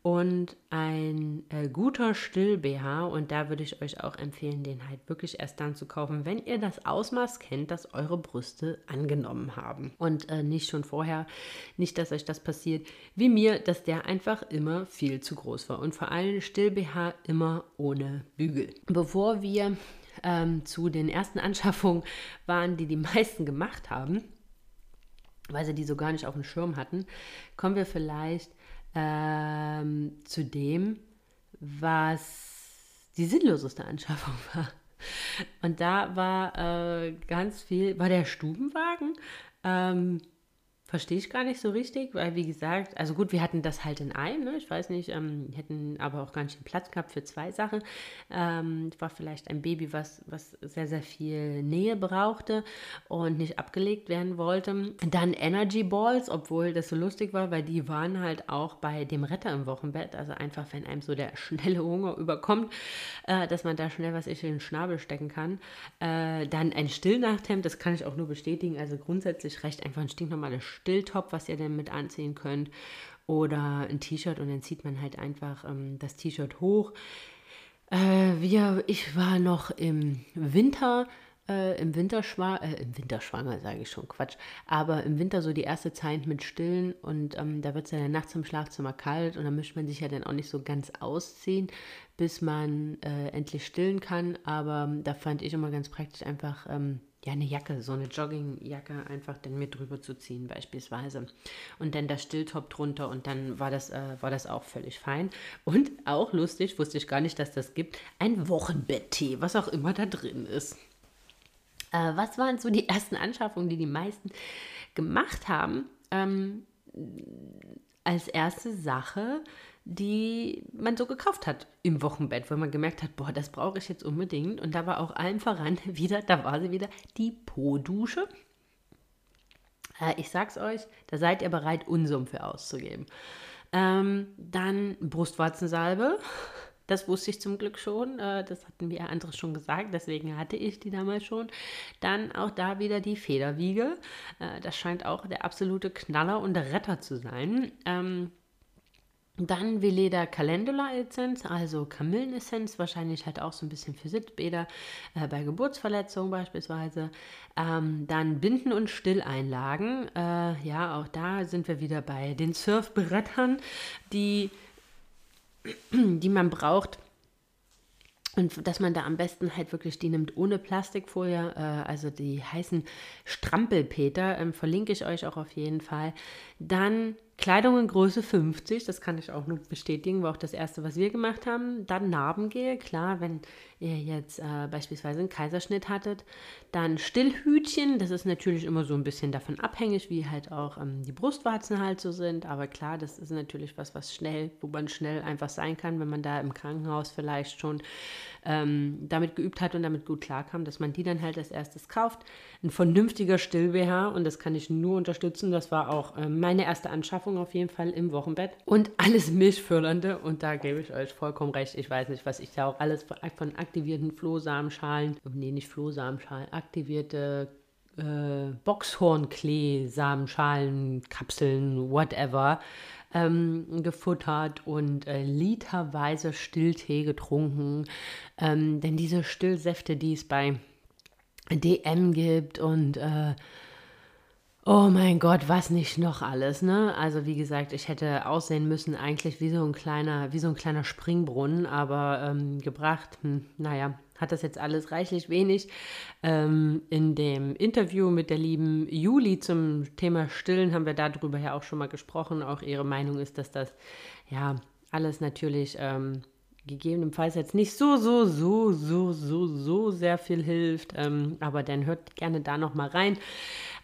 und ein äh, guter Still-BH. Und da würde ich euch auch empfehlen, den halt wirklich erst dann zu kaufen, wenn ihr das Ausmaß kennt, das eure Brüste angenommen haben. Und äh, nicht schon vorher, nicht, dass euch das passiert wie mir, dass der einfach immer viel zu groß war. Und vor allem Still-BH immer ohne Bügel. Bevor wir ähm, zu den ersten Anschaffungen waren, die die meisten gemacht haben, weil sie die so gar nicht auf dem Schirm hatten, kommen wir vielleicht ähm, zu dem, was die sinnloseste Anschaffung <laughs> war. Und da war äh, ganz viel, war der Stubenwagen. Ähm, verstehe ich gar nicht so richtig, weil wie gesagt, also gut, wir hatten das halt in einem, ne? ich weiß nicht, ähm, hätten aber auch gar nicht den Platz gehabt für zwei Sachen. Ähm, war vielleicht ein Baby, was, was sehr, sehr viel Nähe brauchte und nicht abgelegt werden wollte. Dann Energy Balls, obwohl das so lustig war, weil die waren halt auch bei dem Retter im Wochenbett, also einfach, wenn einem so der <laughs> schnelle Hunger überkommt, äh, dass man da schnell was in den Schnabel stecken kann. Äh, dann ein Stillnachthemd, das kann ich auch nur bestätigen, also grundsätzlich reicht einfach ein stinknormales Stilltop, was ihr dann mit anziehen könnt. Oder ein T-Shirt und dann zieht man halt einfach ähm, das T-Shirt hoch. Äh, wir, ich war noch im Winter äh, im Winter schwanger, äh, im Winter schwanger, sage ich schon, Quatsch, aber im Winter so die erste Zeit mit Stillen und ähm, da wird es ja dann nachts im Schlafzimmer kalt und da möchte man sich ja dann auch nicht so ganz ausziehen, bis man äh, endlich stillen kann, aber ähm, da fand ich immer ganz praktisch einfach ähm, ja, eine Jacke, so eine Joggingjacke einfach dann mit drüber zu ziehen beispielsweise. Und dann das Stilltop drunter und dann war das, äh, war das auch völlig fein. Und auch lustig, wusste ich gar nicht, dass das gibt, ein Wochenbetttee, was auch immer da drin ist. Äh, was waren so die ersten Anschaffungen, die die meisten gemacht haben? Ähm, als erste Sache, die man so gekauft hat im Wochenbett, wo man gemerkt hat, boah, das brauche ich jetzt unbedingt. Und da war auch allen voran <laughs> wieder, da war sie wieder, die Po-Dusche. Äh, ich sag's euch, da seid ihr bereit, Unsummen für auszugeben. Ähm, dann Brustwarzensalbe. Das wusste ich zum Glück schon. Äh, das hatten wir andere schon gesagt. Deswegen hatte ich die damals schon. Dann auch da wieder die Federwiege. Äh, das scheint auch der absolute Knaller und Retter zu sein. Ähm, dann Veleda Calendula Essenz, also Kamillenessenz, wahrscheinlich halt auch so ein bisschen für Sitzbäder äh, bei Geburtsverletzungen beispielsweise. Ähm, dann Binden und Stilleinlagen. Äh, ja, auch da sind wir wieder bei den Surfbrettern, die die man braucht. Und dass man da am besten halt wirklich die nimmt ohne Plastikfolie, äh, also die heißen Strampelpeter, ähm, verlinke ich euch auch auf jeden Fall. Dann Kleidung in Größe 50, das kann ich auch nur bestätigen, war auch das erste, was wir gemacht haben. Dann Narbengel, klar, wenn ihr jetzt äh, beispielsweise einen Kaiserschnitt hattet. Dann Stillhütchen, das ist natürlich immer so ein bisschen davon abhängig, wie halt auch ähm, die Brustwarzen halt so sind. Aber klar, das ist natürlich was, was schnell, wo man schnell einfach sein kann, wenn man da im Krankenhaus vielleicht schon ähm, damit geübt hat und damit gut klarkam, dass man die dann halt als erstes kauft. Ein vernünftiger Still-BH und das kann ich nur unterstützen. Das war auch äh, meine erste Anschaffung auf jeden Fall im Wochenbett. Und alles Milchfördernde und da gebe ich euch vollkommen recht. Ich weiß nicht, was ich da auch alles von aktivierten Flohsamenschalen, nee, nicht Flohsamenschalen, aktivierte äh, Boxhornklee, Samenschalen, Kapseln, whatever, ähm, gefuttert und äh, literweise Stilltee getrunken. Ähm, denn diese Stillsäfte, die es bei DM gibt und äh, Oh mein Gott, was nicht noch alles, ne? Also wie gesagt, ich hätte aussehen müssen eigentlich wie so ein kleiner, wie so ein kleiner Springbrunnen, aber ähm, gebracht, hm, naja, hat das jetzt alles reichlich wenig. Ähm, in dem Interview mit der lieben Juli zum Thema Stillen haben wir darüber ja auch schon mal gesprochen. Auch ihre Meinung ist, dass das ja alles natürlich ähm, gegebenenfalls jetzt nicht so, so, so, so, so, so sehr viel hilft. Ähm, aber dann hört gerne da noch mal rein.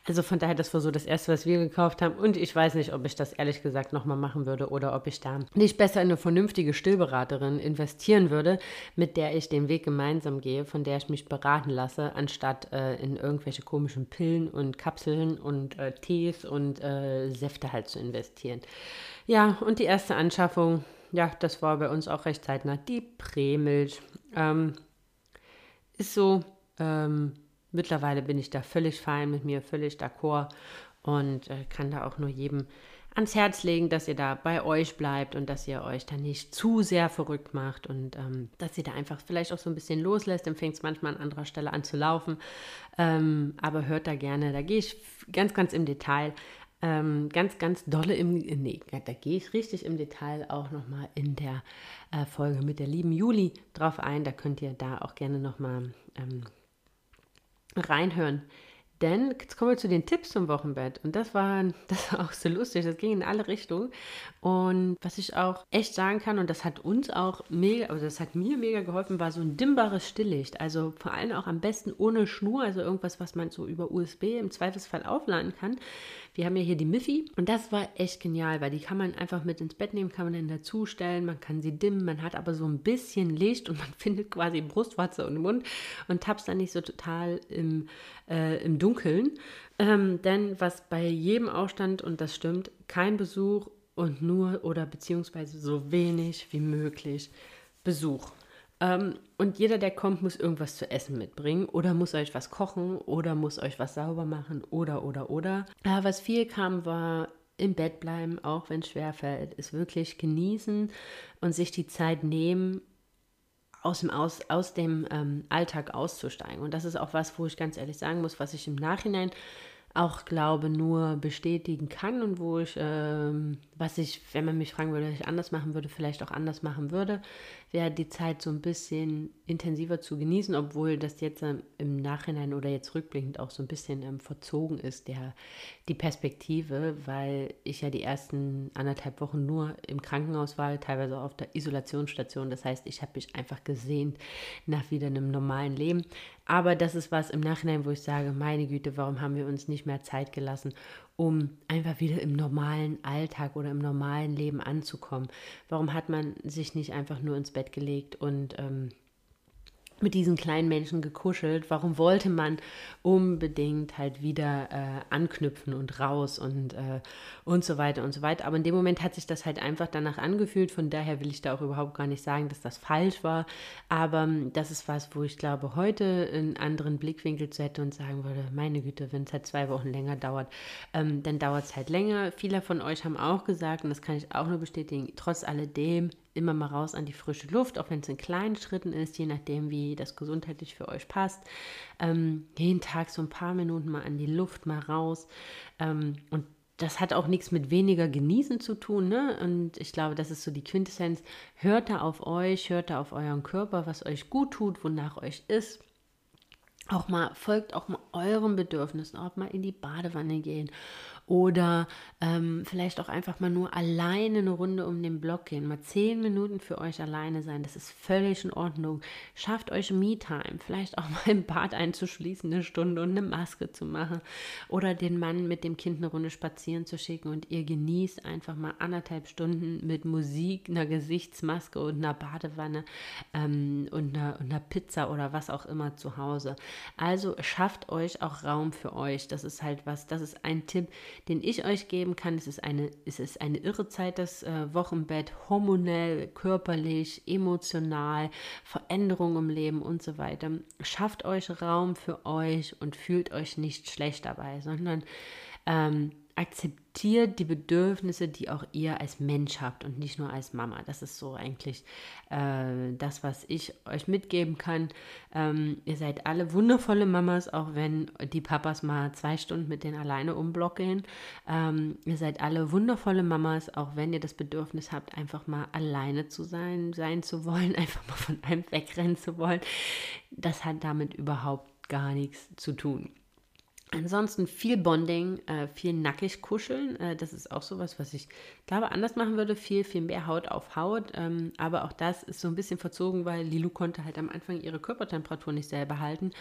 Also von daher, das war so das Erste, was wir gekauft haben. Und ich weiß nicht, ob ich das ehrlich gesagt nochmal machen würde oder ob ich da nicht besser in eine vernünftige Stillberaterin investieren würde, mit der ich den Weg gemeinsam gehe, von der ich mich beraten lasse, anstatt äh, in irgendwelche komischen Pillen und Kapseln und äh, Tees und äh, Säfte halt zu investieren. Ja, und die erste Anschaffung, ja, das war bei uns auch recht zeitnah, die Prämilch. Ähm, ist so, ähm, Mittlerweile bin ich da völlig fein mit mir, völlig d'accord und äh, kann da auch nur jedem ans Herz legen, dass ihr da bei euch bleibt und dass ihr euch da nicht zu sehr verrückt macht und ähm, dass ihr da einfach vielleicht auch so ein bisschen loslässt. Dann fängt es manchmal an anderer Stelle an zu laufen. Ähm, aber hört da gerne, da gehe ich ganz, ganz im Detail. Ähm, ganz, ganz dolle im, nee, da gehe ich richtig im Detail auch nochmal in der äh, Folge mit der lieben Juli drauf ein. Da könnt ihr da auch gerne nochmal ähm, reinhören. Denn jetzt kommen wir zu den Tipps zum Wochenbett. Und das war, <laughs> das war auch so lustig. Das ging in alle Richtungen. Und was ich auch echt sagen kann, und das hat uns auch mega, also das hat mir mega geholfen, war so ein dimmbares Stilllicht. Also vor allem auch am besten ohne Schnur, also irgendwas, was man so über USB im Zweifelsfall aufladen kann. Wir haben ja hier die Miffy und das war echt genial, weil die kann man einfach mit ins Bett nehmen, kann man dann dazustellen, man kann sie dimmen, man hat aber so ein bisschen Licht und man <laughs> findet quasi Brustwarze und Mund und tapst dann nicht so total im, äh, im Dunkeln. Ähm, denn was bei jedem Aufstand, und das stimmt, kein Besuch und nur oder beziehungsweise so wenig wie möglich Besuch. Ähm, und jeder, der kommt, muss irgendwas zu essen mitbringen oder muss euch was kochen oder muss euch was sauber machen oder, oder, oder. Aber was viel kam, war im Bett bleiben, auch wenn es schwerfällt, ist wirklich genießen und sich die Zeit nehmen, aus dem, aus, aus dem ähm, Alltag auszusteigen. Und das ist auch was, wo ich ganz ehrlich sagen muss, was ich im Nachhinein auch glaube, nur bestätigen kann und wo ich, ähm, was ich, wenn man mich fragen würde, was ich anders machen würde, vielleicht auch anders machen würde, wäre die Zeit so ein bisschen intensiver zu genießen, obwohl das jetzt ähm, im Nachhinein oder jetzt rückblickend auch so ein bisschen ähm, verzogen ist, der, die Perspektive, weil ich ja die ersten anderthalb Wochen nur im Krankenhaus war, teilweise auf der Isolationsstation. Das heißt, ich habe mich einfach gesehnt nach wieder einem normalen Leben. Aber das ist was im Nachhinein, wo ich sage, meine Güte, warum haben wir uns nicht mehr Zeit gelassen, um einfach wieder im normalen Alltag oder im normalen Leben anzukommen? Warum hat man sich nicht einfach nur ins Bett gelegt und ähm, mit diesen kleinen Menschen gekuschelt. Warum wollte man unbedingt halt wieder äh, anknüpfen und raus und, äh, und so weiter und so weiter. Aber in dem Moment hat sich das halt einfach danach angefühlt. Von daher will ich da auch überhaupt gar nicht sagen, dass das falsch war. Aber ähm, das ist was, wo ich glaube, heute einen anderen Blickwinkel zu hätte und sagen würde, meine Güte, wenn es halt zwei Wochen länger dauert, ähm, dann dauert es halt länger. Viele von euch haben auch gesagt, und das kann ich auch nur bestätigen, trotz alledem immer mal raus an die frische Luft, auch wenn es in kleinen Schritten ist, je nachdem, wie das gesundheitlich für euch passt. Ähm, jeden Tag so ein paar Minuten mal an die Luft, mal raus. Ähm, und das hat auch nichts mit weniger genießen zu tun, ne? Und ich glaube, das ist so die Quintessenz. Hört da auf euch, hört da auf euren Körper, was euch gut tut, wonach euch ist auch mal folgt auch mal euren Bedürfnissen, auch mal in die Badewanne gehen oder ähm, vielleicht auch einfach mal nur alleine eine Runde um den Block gehen, mal zehn Minuten für euch alleine sein, das ist völlig in Ordnung. Schafft euch Me-Time, vielleicht auch <laughs> mal im Bad einzuschließen, eine Stunde und eine Maske zu machen oder den Mann mit dem Kind eine Runde spazieren zu schicken und ihr genießt einfach mal anderthalb Stunden mit Musik, einer Gesichtsmaske und einer Badewanne ähm, und, einer, und einer Pizza oder was auch immer zu Hause. Also schafft euch auch Raum für euch. Das ist halt was, das ist ein Tipp, den ich euch geben kann. Es ist eine, es ist eine irre Zeit, das äh, Wochenbett, hormonell, körperlich, emotional, Veränderungen im Leben und so weiter. Schafft euch Raum für euch und fühlt euch nicht schlecht dabei, sondern ähm, akzeptiert die Bedürfnisse, die auch ihr als Mensch habt und nicht nur als Mama. Das ist so eigentlich äh, das, was ich euch mitgeben kann. Ähm, ihr seid alle wundervolle Mamas, auch wenn die Papas mal zwei Stunden mit denen alleine umblock gehen. Ähm, ihr seid alle wundervolle Mamas, auch wenn ihr das Bedürfnis habt, einfach mal alleine zu sein, sein zu wollen, <laughs> einfach mal von einem wegrennen zu wollen. Das hat damit überhaupt gar nichts zu tun. Ansonsten viel Bonding, äh, viel nackig kuscheln. Äh, das ist auch sowas, was ich glaube anders machen würde. Viel, viel mehr Haut auf Haut. Ähm, aber auch das ist so ein bisschen verzogen, weil Lilu konnte halt am Anfang ihre Körpertemperatur nicht selber halten.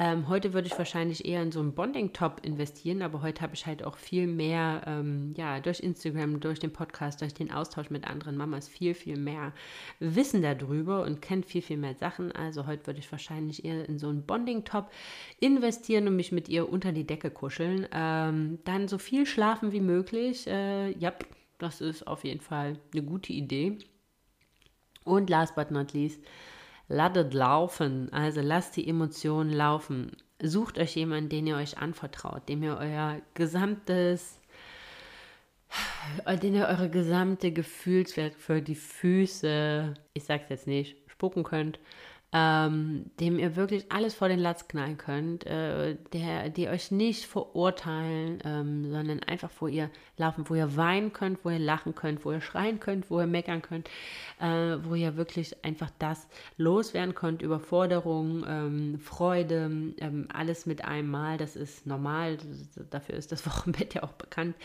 Ähm, heute würde ich wahrscheinlich eher in so einen Bonding-Top investieren, aber heute habe ich halt auch viel mehr, ähm, ja, durch Instagram, durch den Podcast, durch den Austausch mit anderen Mamas viel, viel mehr Wissen darüber und kennt viel, viel mehr Sachen. Also heute würde ich wahrscheinlich eher in so einen Bonding-Top investieren und mich mit ihr unter die Decke kuscheln. Ähm, dann so viel schlafen wie möglich. Äh, ja, das ist auf jeden Fall eine gute Idee. Und last but not least, Lasst laufen, also lasst die Emotionen laufen. Sucht euch jemanden, den ihr euch anvertraut, dem ihr euer gesamtes, den ihr eure gesamte Gefühlswelt für die Füße, ich sag's jetzt nicht, spucken könnt ähm, dem ihr wirklich alles vor den Latz knallen könnt, äh, der, die euch nicht verurteilen, ähm, sondern einfach, wo ihr laufen, wo ihr weinen könnt, wo ihr lachen könnt, wo ihr schreien könnt, wo ihr meckern könnt, äh, wo ihr wirklich einfach das loswerden könnt, Überforderung, ähm, Freude, ähm, alles mit einem Mal, das ist normal, dafür ist das <laughs> Wochenbett ja auch bekannt.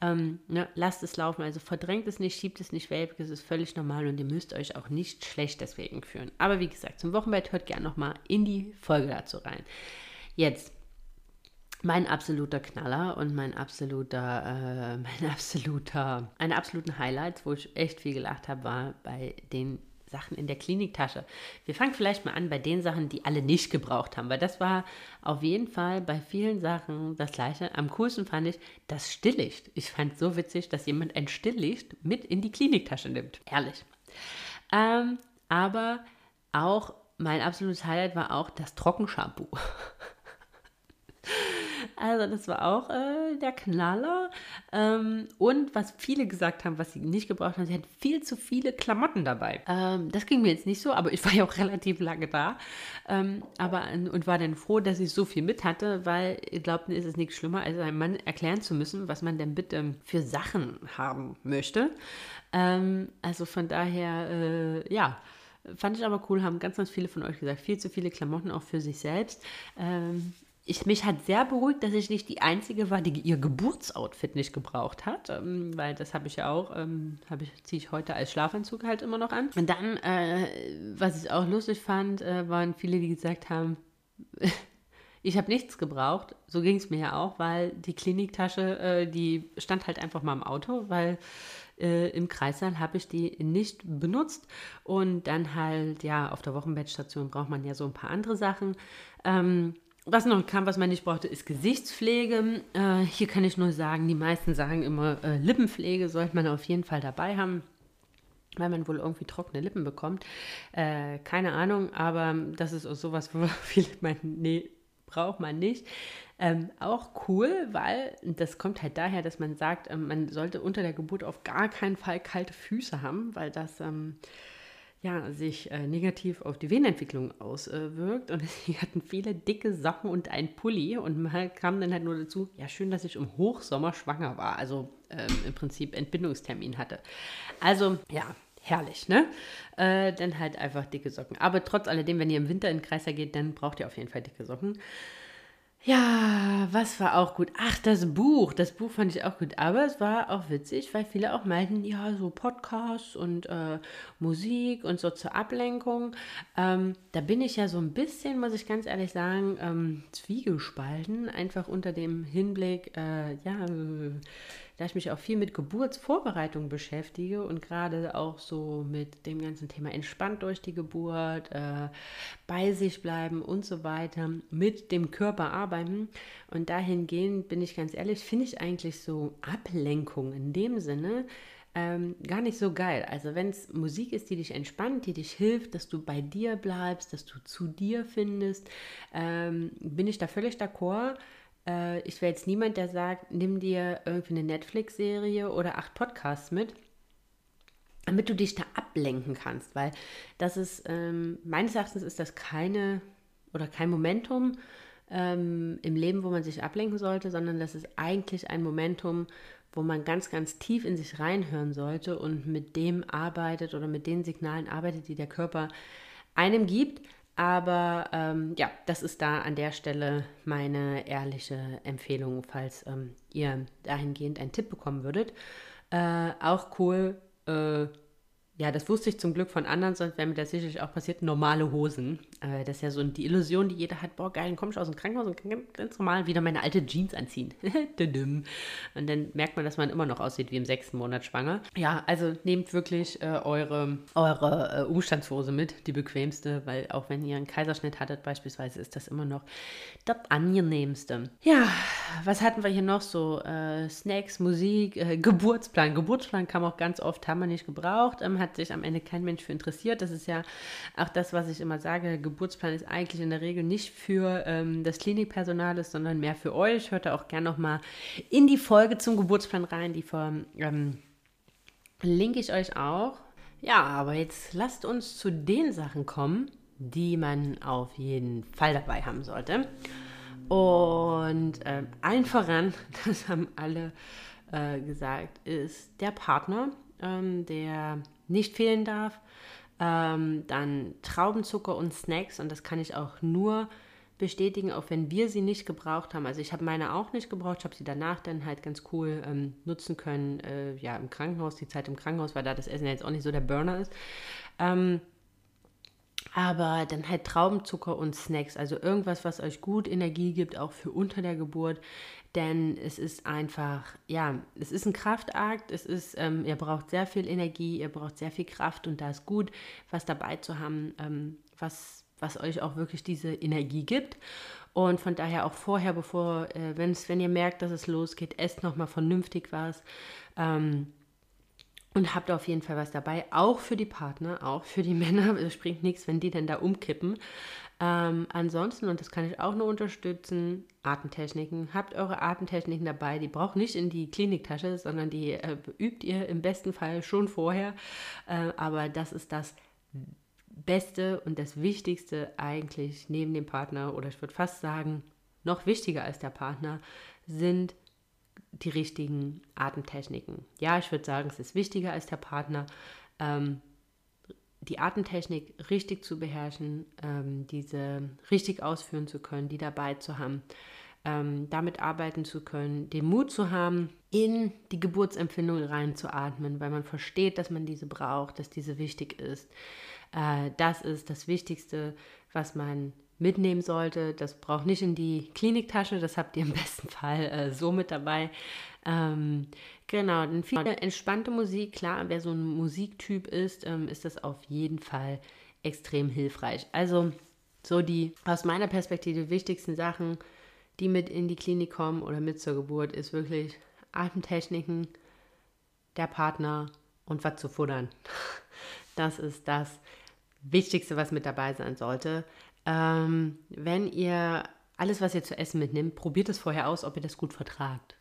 Ähm, ne, lasst es laufen, also verdrängt es nicht, schiebt es nicht weg, es ist völlig normal und ihr müsst euch auch nicht schlecht deswegen führen. Aber wie gesagt, zum Wochenbett, hört gerne nochmal in die Folge dazu rein. Jetzt mein absoluter Knaller und mein absoluter, äh, <laughs> mein absoluter, eine absoluten Highlights, wo ich echt viel gelacht habe, war bei den Sachen in der Kliniktasche. Wir fangen vielleicht mal an bei den Sachen, die alle nicht gebraucht haben, weil das war auf jeden Fall bei vielen Sachen das Gleiche. Am coolsten fand ich das Stilllicht. Ich fand es so witzig, dass jemand ein Stilllicht mit in die Kliniktasche nimmt. Ehrlich. Ähm, aber auch mein absolutes Highlight war auch das Trockenshampoo. <laughs> Also das war auch äh, der Knaller. Ähm, und was viele gesagt haben, was sie nicht gebraucht haben, sie hatten viel zu viele Klamotten dabei. Ähm, das ging mir jetzt nicht so, aber ich war ja auch <laughs> relativ lange da. Ähm, aber und war dann froh, dass ich so viel mit hatte, weil ich glaube, ist es nichts schlimmer, als einem Mann erklären zu müssen, was man denn bitte für Sachen haben möchte. Ähm, also von daher, äh, ja. Fand ich aber cool, haben ganz, ganz viele von euch gesagt, viel zu viele Klamotten auch für sich selbst. Ähm, ich, mich hat sehr beruhigt, dass ich nicht die Einzige war, die ihr Geburtsoutfit nicht gebraucht hat, ähm, weil das habe ich ja auch, ähm, ich, ziehe ich heute als Schlafanzug halt immer noch an. Und dann, äh, was ich auch lustig fand, äh, waren viele, die gesagt haben, <laughs> ich habe nichts gebraucht. So ging es mir ja auch, weil die Kliniktasche, äh, die stand halt einfach mal im Auto, weil äh, im Kreissaal habe ich die nicht benutzt. Und dann halt, ja, auf der Wochenbettstation braucht man ja so ein paar andere Sachen. Ähm, was noch kam, was man nicht brauchte, ist Gesichtspflege. Äh, hier kann ich nur sagen, die meisten sagen immer, äh, Lippenpflege sollte man auf jeden Fall dabei haben, weil man wohl irgendwie trockene Lippen bekommt. Äh, keine Ahnung, aber das ist auch sowas, wo <laughs> viele meinen, nee, braucht man nicht. Ähm, auch cool, weil das kommt halt daher, dass man sagt, ähm, man sollte unter der Geburt auf gar keinen Fall kalte Füße haben, weil das... Ähm, ja, sich äh, negativ auf die Venenentwicklung auswirkt. Und <laughs> sie hatten viele dicke Socken und ein Pulli. Und man kam dann halt nur dazu, ja, schön, dass ich im Hochsommer schwanger war. Also ähm, im Prinzip Entbindungstermin hatte. Also, ja, herrlich, ne? Äh, dann halt einfach dicke Socken. Aber trotz alledem, wenn ihr im Winter in den Kreiser geht, dann braucht ihr auf jeden Fall dicke Socken. Ja, was war auch gut? Ach, das Buch. Das Buch fand ich auch gut. Aber es war auch witzig, weil viele auch meinten, ja, so Podcasts und äh, Musik und so zur Ablenkung. Ähm, da bin ich ja so ein bisschen, muss ich ganz ehrlich sagen, ähm, zwiegespalten. Einfach unter dem Hinblick, äh, ja, da ich mich auch viel mit Geburtsvorbereitung beschäftige und gerade auch so mit dem ganzen Thema entspannt durch die Geburt, äh, bei sich bleiben und so weiter, mit dem Körper arbeiten. Und dahingehend bin ich ganz ehrlich, finde ich eigentlich so Ablenkung in dem Sinne, ähm, gar nicht so geil. Also wenn es Musik ist, die dich entspannt, die dich hilft, dass du bei dir bleibst, dass du zu dir findest, ähm, bin ich da völlig d'accord. Äh, ich wäre jetzt niemand, der sagt, nimm dir irgendwie eine Netflix-Serie oder acht Podcasts mit, damit du dich da ablenken kannst, weil das ist, ähm, meines Erachtens ist das keine oder kein Momentum ähm, im Leben, wo man sich ablenken sollte, sondern das ist eigentlich ein Momentum, wo man ganz, ganz tief in sich reinhören sollte und mit dem arbeitet oder mit den Signalen arbeitet, die der Körper einem gibt. Aber ähm, ja, das ist da an der Stelle meine ehrliche Empfehlung, falls ähm, ihr dahingehend einen Tipp bekommen würdet. Äh, auch cool, äh, ja, das wusste ich zum Glück von anderen, sonst wäre mir das sicherlich auch passiert. Normale Hosen. Äh, das ist ja so die Illusion, die jeder hat. Boah, geil, dann komme ich aus dem Krankenhaus und kann ganz normal wieder meine alte Jeans anziehen. <laughs> und dann merkt man, dass man immer noch aussieht wie im sechsten Monat schwanger. Ja, also nehmt wirklich äh, eure, eure äh, Umstandshose mit, die bequemste, weil auch wenn ihr einen Kaiserschnitt hattet beispielsweise, ist das immer noch das angenehmste. Ja, was hatten wir hier noch so? Äh, Snacks, Musik, äh, Geburtsplan. Geburtsplan kam auch ganz oft, haben wir nicht gebraucht. Ähm, hat sich am Ende kein Mensch für interessiert. Das ist ja auch das, was ich immer sage. Geburtsplan ist eigentlich in der Regel nicht für ähm, das Klinikpersonal, ist, sondern mehr für euch. Hört da auch gerne nochmal in die Folge zum Geburtsplan rein. Die ähm, linke ich euch auch. Ja, aber jetzt lasst uns zu den Sachen kommen, die man auf jeden Fall dabei haben sollte. Und äh, allen voran, <laughs> das haben alle äh, gesagt, ist der Partner, ähm, der nicht fehlen darf. Ähm, dann Traubenzucker und Snacks und das kann ich auch nur bestätigen, auch wenn wir sie nicht gebraucht haben. Also ich habe meine auch nicht gebraucht, ich habe sie danach dann halt ganz cool ähm, nutzen können, äh, ja im Krankenhaus, die Zeit im Krankenhaus, weil da das Essen ja jetzt auch nicht so der Burner ist. Ähm, Aber dann halt Traubenzucker und Snacks, also irgendwas, was euch gut Energie gibt, auch für unter der Geburt. Denn es ist einfach, ja, es ist ein Kraftakt, es ist, ähm, ihr braucht sehr viel Energie, ihr braucht sehr viel Kraft und da ist gut, was dabei zu haben, ähm, was, was euch auch wirklich diese Energie gibt. Und von daher auch vorher, bevor, äh, wenn ihr merkt, dass es losgeht, esst nochmal vernünftig was. Ähm, und habt auf jeden Fall was dabei, auch für die Partner, auch für die <laughs> Männer. Es springt nichts, wenn die dann da umkippen. Ähm, ansonsten, und das kann ich auch nur unterstützen, Atemtechniken. Habt eure Atemtechniken dabei. Die braucht nicht in die Kliniktasche, sondern die äh, übt ihr im besten Fall schon vorher. Äh, aber das ist das Beste und das Wichtigste eigentlich neben dem Partner, oder ich würde fast sagen, noch wichtiger als der Partner, sind die richtigen Atemtechniken. Ja, ich würde sagen, es ist wichtiger als der Partner, ähm, die Atemtechnik richtig zu beherrschen, ähm, diese richtig ausführen zu können, die dabei zu haben, ähm, damit arbeiten zu können, den Mut zu haben, in die Geburtsempfindung reinzuatmen, weil man versteht, dass man diese braucht, dass diese wichtig ist. Äh, das ist das Wichtigste, was man mitnehmen sollte. Das braucht nicht in die Kliniktasche, das habt ihr im <laughs> besten Fall äh, so mit dabei. Ähm, genau, dann viel entspannte Musik, klar, wer so ein Musiktyp ist, ähm, ist das auf jeden Fall extrem hilfreich. Also so die aus meiner Perspektive wichtigsten Sachen, die mit in die Klinik kommen oder mit zur Geburt, ist wirklich Atemtechniken, der Partner und was zu futtern. <laughs> Das ist das Wichtigste, was mit dabei sein sollte. Ähm, wenn ihr alles, was ihr zu essen mitnimmt, probiert es vorher aus, ob ihr das gut vertragt.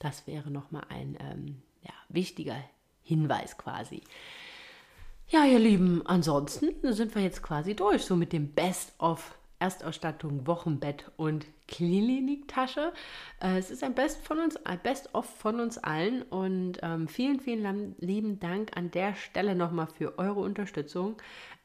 Das wäre nochmal ein ähm, ja, wichtiger Hinweis quasi. Ja, ihr Lieben, ansonsten sind wir jetzt quasi durch, so mit dem Best-of Erstausstattung, Wochenbett und Kliniktasche. Äh, es ist ein Best von uns, Best of von uns allen und ähm, vielen, vielen lieben Dank an der Stelle nochmal für eure Unterstützung.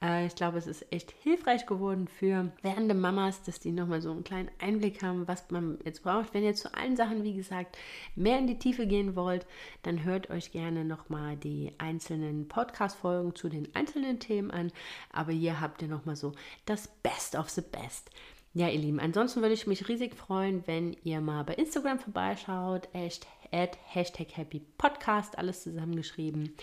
Äh, ich glaube, es ist echt hilfreich geworden für werdende Mamas, dass die nochmal so einen kleinen Einblick haben, was man jetzt braucht. Wenn ihr zu allen Sachen, wie gesagt, mehr in die Tiefe gehen wollt, dann hört euch gerne nochmal die einzelnen Podcast-Folgen zu den einzelnen Themen an. Aber hier habt ihr nochmal so das Best of the Best. Ja, ihr Lieben, ansonsten würde ich mich riesig freuen, wenn ihr mal bei Instagram vorbeischaut, echt at Hashtag Happy Podcast, alles zusammengeschrieben.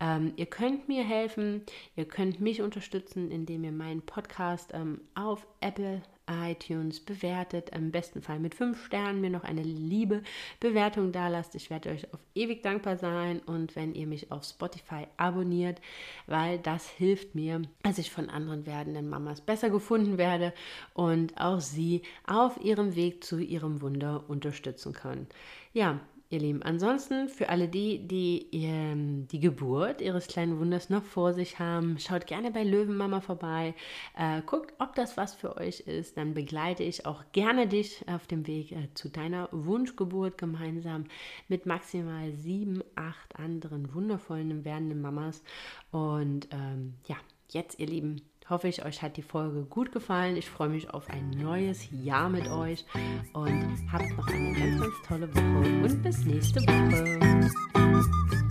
Ähm, ihr könnt mir helfen, ihr könnt mich unterstützen, indem ihr meinen Podcast ähm, auf Apple iTunes bewertet, im besten Fall mit fünf Sternen, mir noch eine liebe Bewertung da lasst. Ich werde euch auf ewig dankbar sein und wenn ihr mich auf Spotify abonniert, weil das hilft mir, dass ich von anderen werdenden Mamas besser gefunden werde und auch sie auf ihrem Weg zu ihrem Wunder unterstützen kann. Ja, ihr Lieben. Ansonsten für alle die, die ähm, die Geburt ihres kleinen Wunders noch vor sich haben, schaut gerne bei Löwenmama vorbei. Äh, guckt, ob das was für euch ist. Dann begleite ich auch gerne dich auf dem Weg äh, zu deiner Wunschgeburt gemeinsam mit maximal sieben, acht anderen wundervollen werdenden Mamas. Und ähm, ja, jetzt, ihr Lieben, hoffe ich, euch hat die Folge gut gefallen. Ich freue mich auf ein neues Jahr mit euch und habt noch eine ganz, ganz tolle Woche und bis nächste Woche.